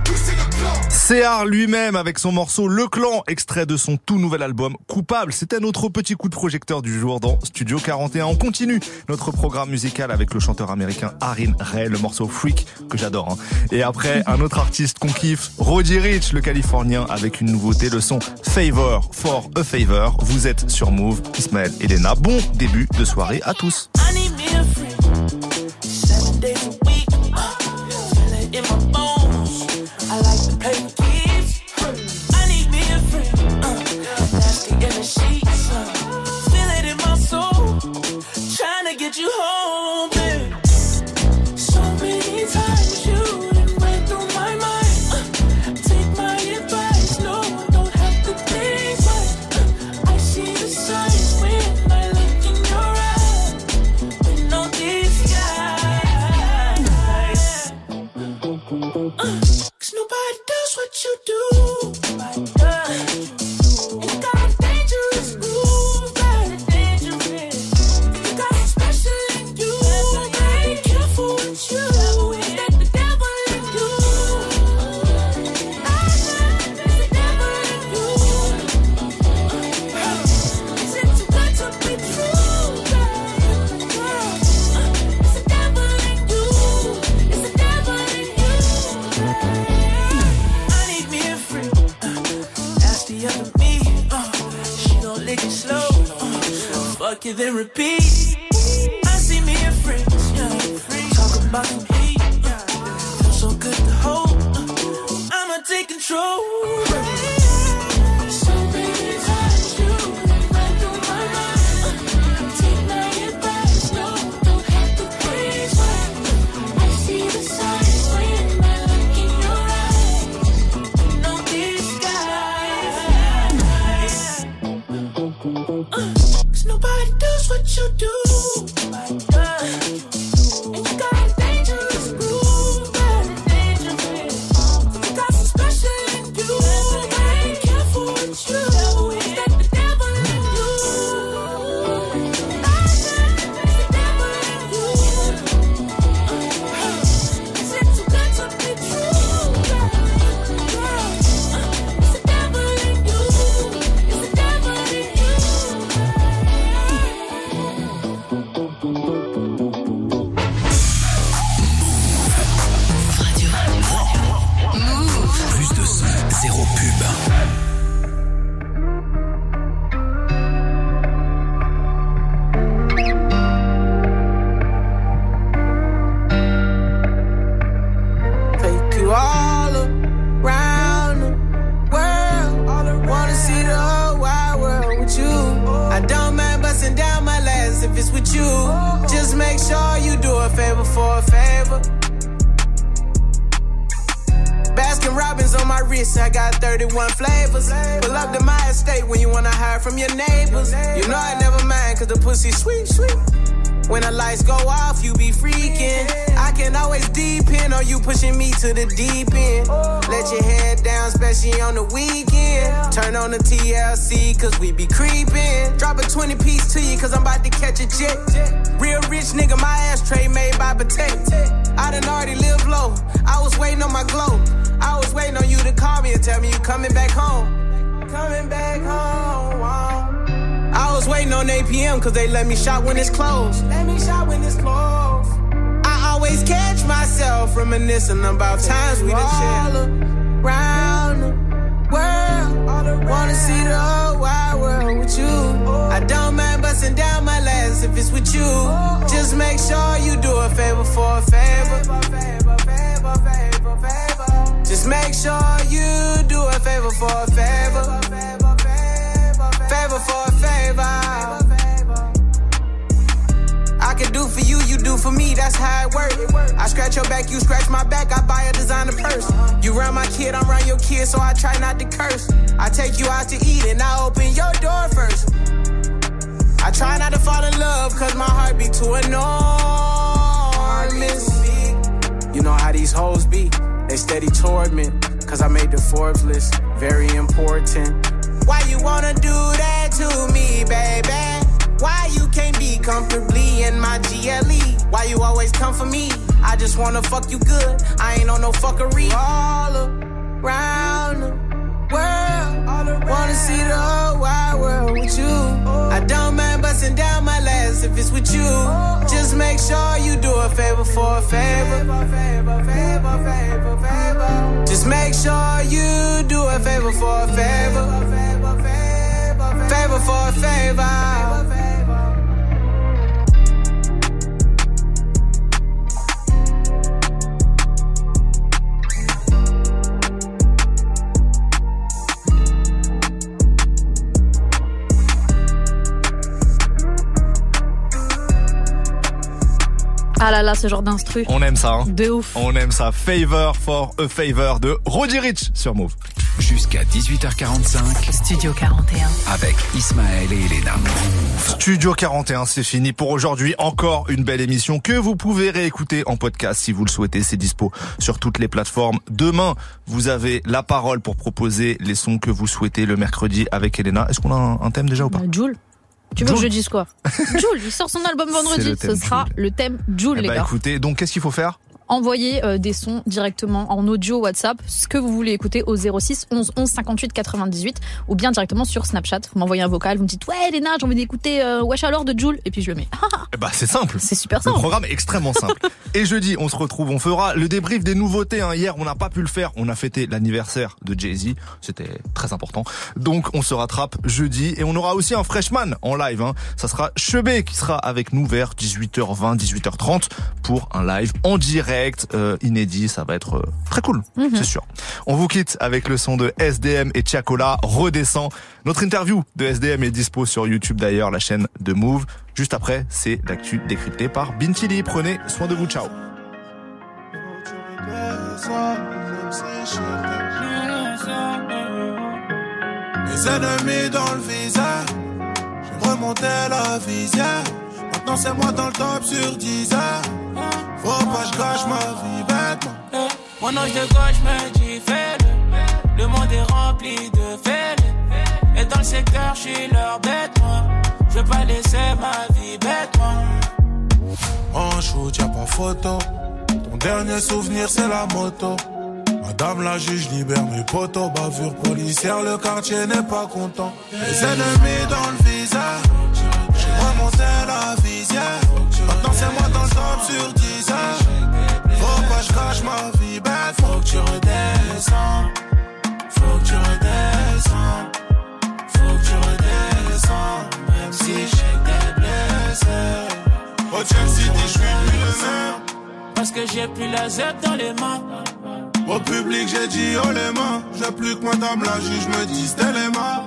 [SPEAKER 26] Lui-même avec son morceau Le Clan, extrait de son tout nouvel album Coupable. C'était autre petit coup de projecteur du jour dans Studio 41. On continue notre programme musical avec le chanteur américain Harin Ray, le morceau Freak que j'adore. Hein. Et après, un autre artiste qu'on kiffe, Roddy Rich, le Californien, avec une nouveauté, le son Favor for a Favor. Vous êtes sur Move, Ismaël et Lena. Bon début de soirée à tous.
[SPEAKER 28] what you do. fuck you, then repeat. I see me and friends, yeah. Talk about me, yeah. Feel so good to hold. I'ma take control. you do. Just wanna fuck you good. I ain't on no fuckery. All around the world, wanna see the whole wide world with you. I don't mind busting down my last if it's with you. Just make sure you do a favor for a favor. Just make sure you do a favor for a favor. Favor for a favor.
[SPEAKER 9] Ah là là, ce genre d'instru.
[SPEAKER 1] On aime ça. Hein.
[SPEAKER 9] De ouf.
[SPEAKER 1] On aime ça. Favor for a favor de Roddy Rich sur Move.
[SPEAKER 3] Jusqu'à 18h45.
[SPEAKER 2] Studio 41.
[SPEAKER 3] Avec Ismaël et Elena.
[SPEAKER 1] Studio 41, c'est fini pour aujourd'hui. Encore une belle émission que vous pouvez réécouter en podcast si vous le souhaitez. C'est dispo sur toutes les plateformes. Demain, vous avez la parole pour proposer les sons que vous souhaitez le mercredi avec Elena. Est-ce qu'on a un, thème déjà ou pas?
[SPEAKER 9] Euh, Joule. Tu veux que je dise quoi Joule, il sort son album vendredi. Ce sera le thème Joule,
[SPEAKER 1] Eh
[SPEAKER 9] les
[SPEAKER 1] bah,
[SPEAKER 9] gars.
[SPEAKER 1] écoutez, donc qu'est-ce qu'il faut faire?
[SPEAKER 9] Envoyez euh, des sons directement en audio WhatsApp, ce que vous voulez écouter au 06 11 11 58 98 ou bien directement sur Snapchat. Vous m'envoyez un vocal, vous me dites ouais Léna, j'ai envie d'écouter euh, Wesh alors de Joule et puis je le mets.
[SPEAKER 1] Eh bah c'est simple.
[SPEAKER 9] C'est super
[SPEAKER 1] Le
[SPEAKER 9] simple.
[SPEAKER 1] programme est extrêmement simple. Et jeudi, on se retrouve, on fera le débrief des nouveautés. hein. Hier, on n'a pas pu le faire. On a fêté l'anniversaire de Jay-Z. C'était très important. Donc, on se rattrape jeudi. Et on aura aussi un freshman en live. hein. Ça sera Chebé qui sera avec nous vers 18h20, 18h30 pour un live en direct, euh, inédit. Ça va être euh, très cool,
[SPEAKER 9] Mhm.
[SPEAKER 1] c'est sûr. On vous quitte avec le son de SDM et Tiakola, Redescend. Notre interview de SDM est dispo sur YouTube d'ailleurs, la chaîne de Move. Juste après, c'est l'actu décryptée par Bintili. Prenez soin de vous, ciao.
[SPEAKER 5] Mes ennemis dans le visage, j'ai remonté la visière. Maintenant c'est moi dans le top sur 10 heures. Faut pas je gâche ma vie bêtement.
[SPEAKER 26] Mon ange de gauche me dit fais-le. Le monde est rempli de fêles. Et dans le secteur, je suis leur bête, moi. Je veux pas laisser ma vie bête, moi.
[SPEAKER 5] En shoot, y'a pas photo. Ton dernier souvenir, c'est la moto. Madame la juge libère mes potos. Bavure policière, le quartier n'est pas content. Les ennemis dans le visage. J'ai remonté la visière. Maintenant, c'est moi dans le top sur 10 heures. Faut pas que je cache ma vie bête. Faut que tu redescends. Faut que tu redescends. Faut que tu redescends. Même si je sais que t'es blessé. Au Chelsea, je suis plus le même.
[SPEAKER 26] Parce que j'ai plus la Z dans les mains.
[SPEAKER 5] Au public, j'ai dit oh les mains. J'ai plus que madame la juge me dise téléma.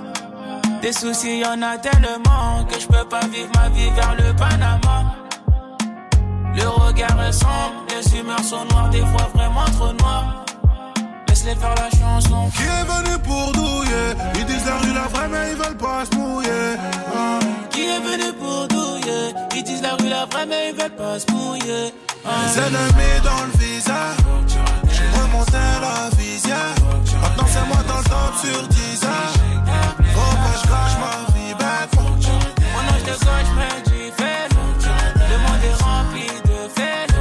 [SPEAKER 26] Des soucis, y en a tellement que je peux pas vivre ma vie vers le Panama. Le regard est sombre, les humeurs sont noires, des fois vraiment trop noires. Laisse-les faire la chanson.
[SPEAKER 5] Qui est venu pour douiller? Ils disent la rue la vraie, mais ils veulent pas se mouiller. Ah.
[SPEAKER 26] Qui est venu pour douiller? Ils disent la rue la vraie, mais ils veulent pas se mouiller. Ah.
[SPEAKER 5] Les ennemis dans le visage. Remonté la visière. Maintenant, c'est moi dans le top sur 10 heures. Faut que je cache ma vie bête.
[SPEAKER 26] Mon ange de gauche me dit fais-le. Le monde est rempli de fêles.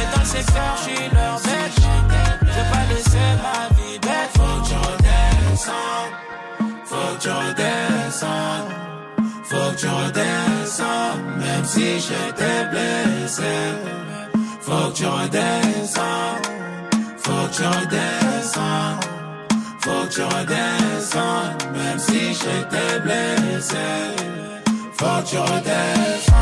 [SPEAKER 26] Et dans le secteur, je suis leur bête. Je veux pas laisser ma vie bête. Faut que tu redescends.
[SPEAKER 5] Faut que tu redescends. Faut que tu redescends. Même si j'étais blessé. Faut que tu redescends. Que tu redescends. Faut que tu redescends. Même si j'étais blessé. Faut que tu redescends.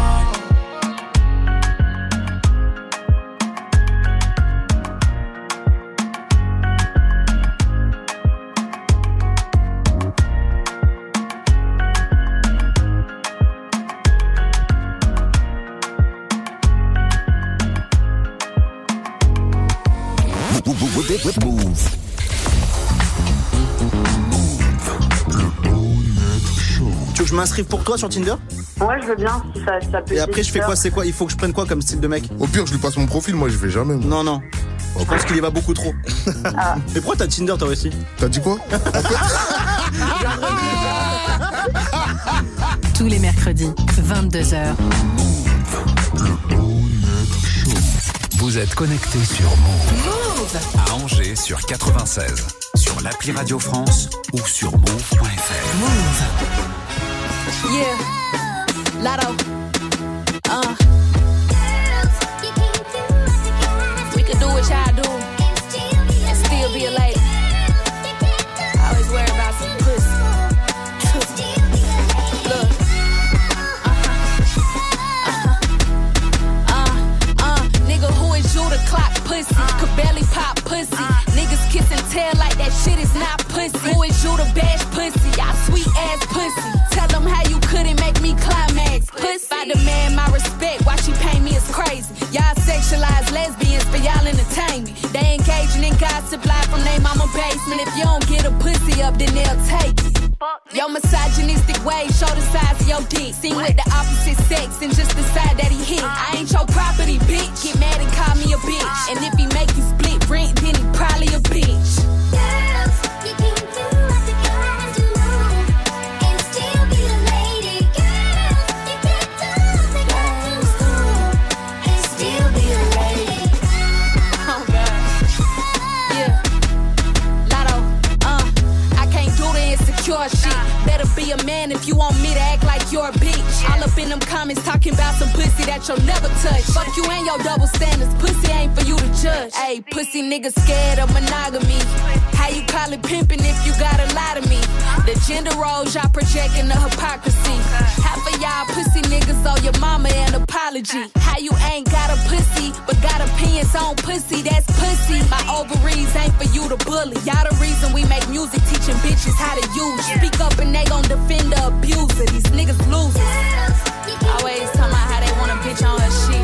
[SPEAKER 3] Move.
[SPEAKER 29] Tu veux que je m'inscrive pour toi sur Tinder?
[SPEAKER 30] Ouais, je veux bien, si ça, ça peut
[SPEAKER 29] Et après, je fais quoi C'est quoi? Il faut que je prenne quoi comme style de mec?
[SPEAKER 31] Au pire, je lui passe mon profil, moi je vais jamais. moi.
[SPEAKER 29] Non, non. Je pense qu'il y va beaucoup trop. Mais pourquoi t'as Tinder toi aussi?
[SPEAKER 31] T'as dit quoi?
[SPEAKER 2] Tous les mercredis, 22h.
[SPEAKER 3] Vous êtes connecté sur Move. À Angers sur 96. Sur l'appli Radio France ou sur move.fr.
[SPEAKER 2] Move.
[SPEAKER 12] Yeah, Lotto. Tell like that shit is not pussy. Who is you to bash pussy? Y'all sweet ass pussy. Tell them how you couldn't make me climax. Pussy. I demand my respect. Why she pay me is crazy. Y'all sexualize lesbians, but y'all entertain me. They engaging in gossip live from their mama basement. If you don't get a pussy up, then they'll take it. Your misogynistic ways show the size of your dick. Seen with the opposite sex and just decide that he hit. I ain't your property, bitch. Get mad and call me a bitch. And if he make if you want me to act like you're a bitch. All up in them comments talking about some pussy that you'll never touch. Fuck you and your double standards. Pussy ain't for you to judge. Hey, pussy niggas scared of monogamy. How you call it pimping if you gotta lie to me? The gender roles y'all projecting the hypocrisy. Half of y'all pussy niggas owe your mama an apology. How you ain't got a pussy, but got opinions on pussy, that's pussy. My ovaries ain't for you to bully. Y'all the reason we make music teaching bitches how to use. Speak up and they gon' defend the abuser. These niggas losers. Always talking about how they wanna bitch on her shit.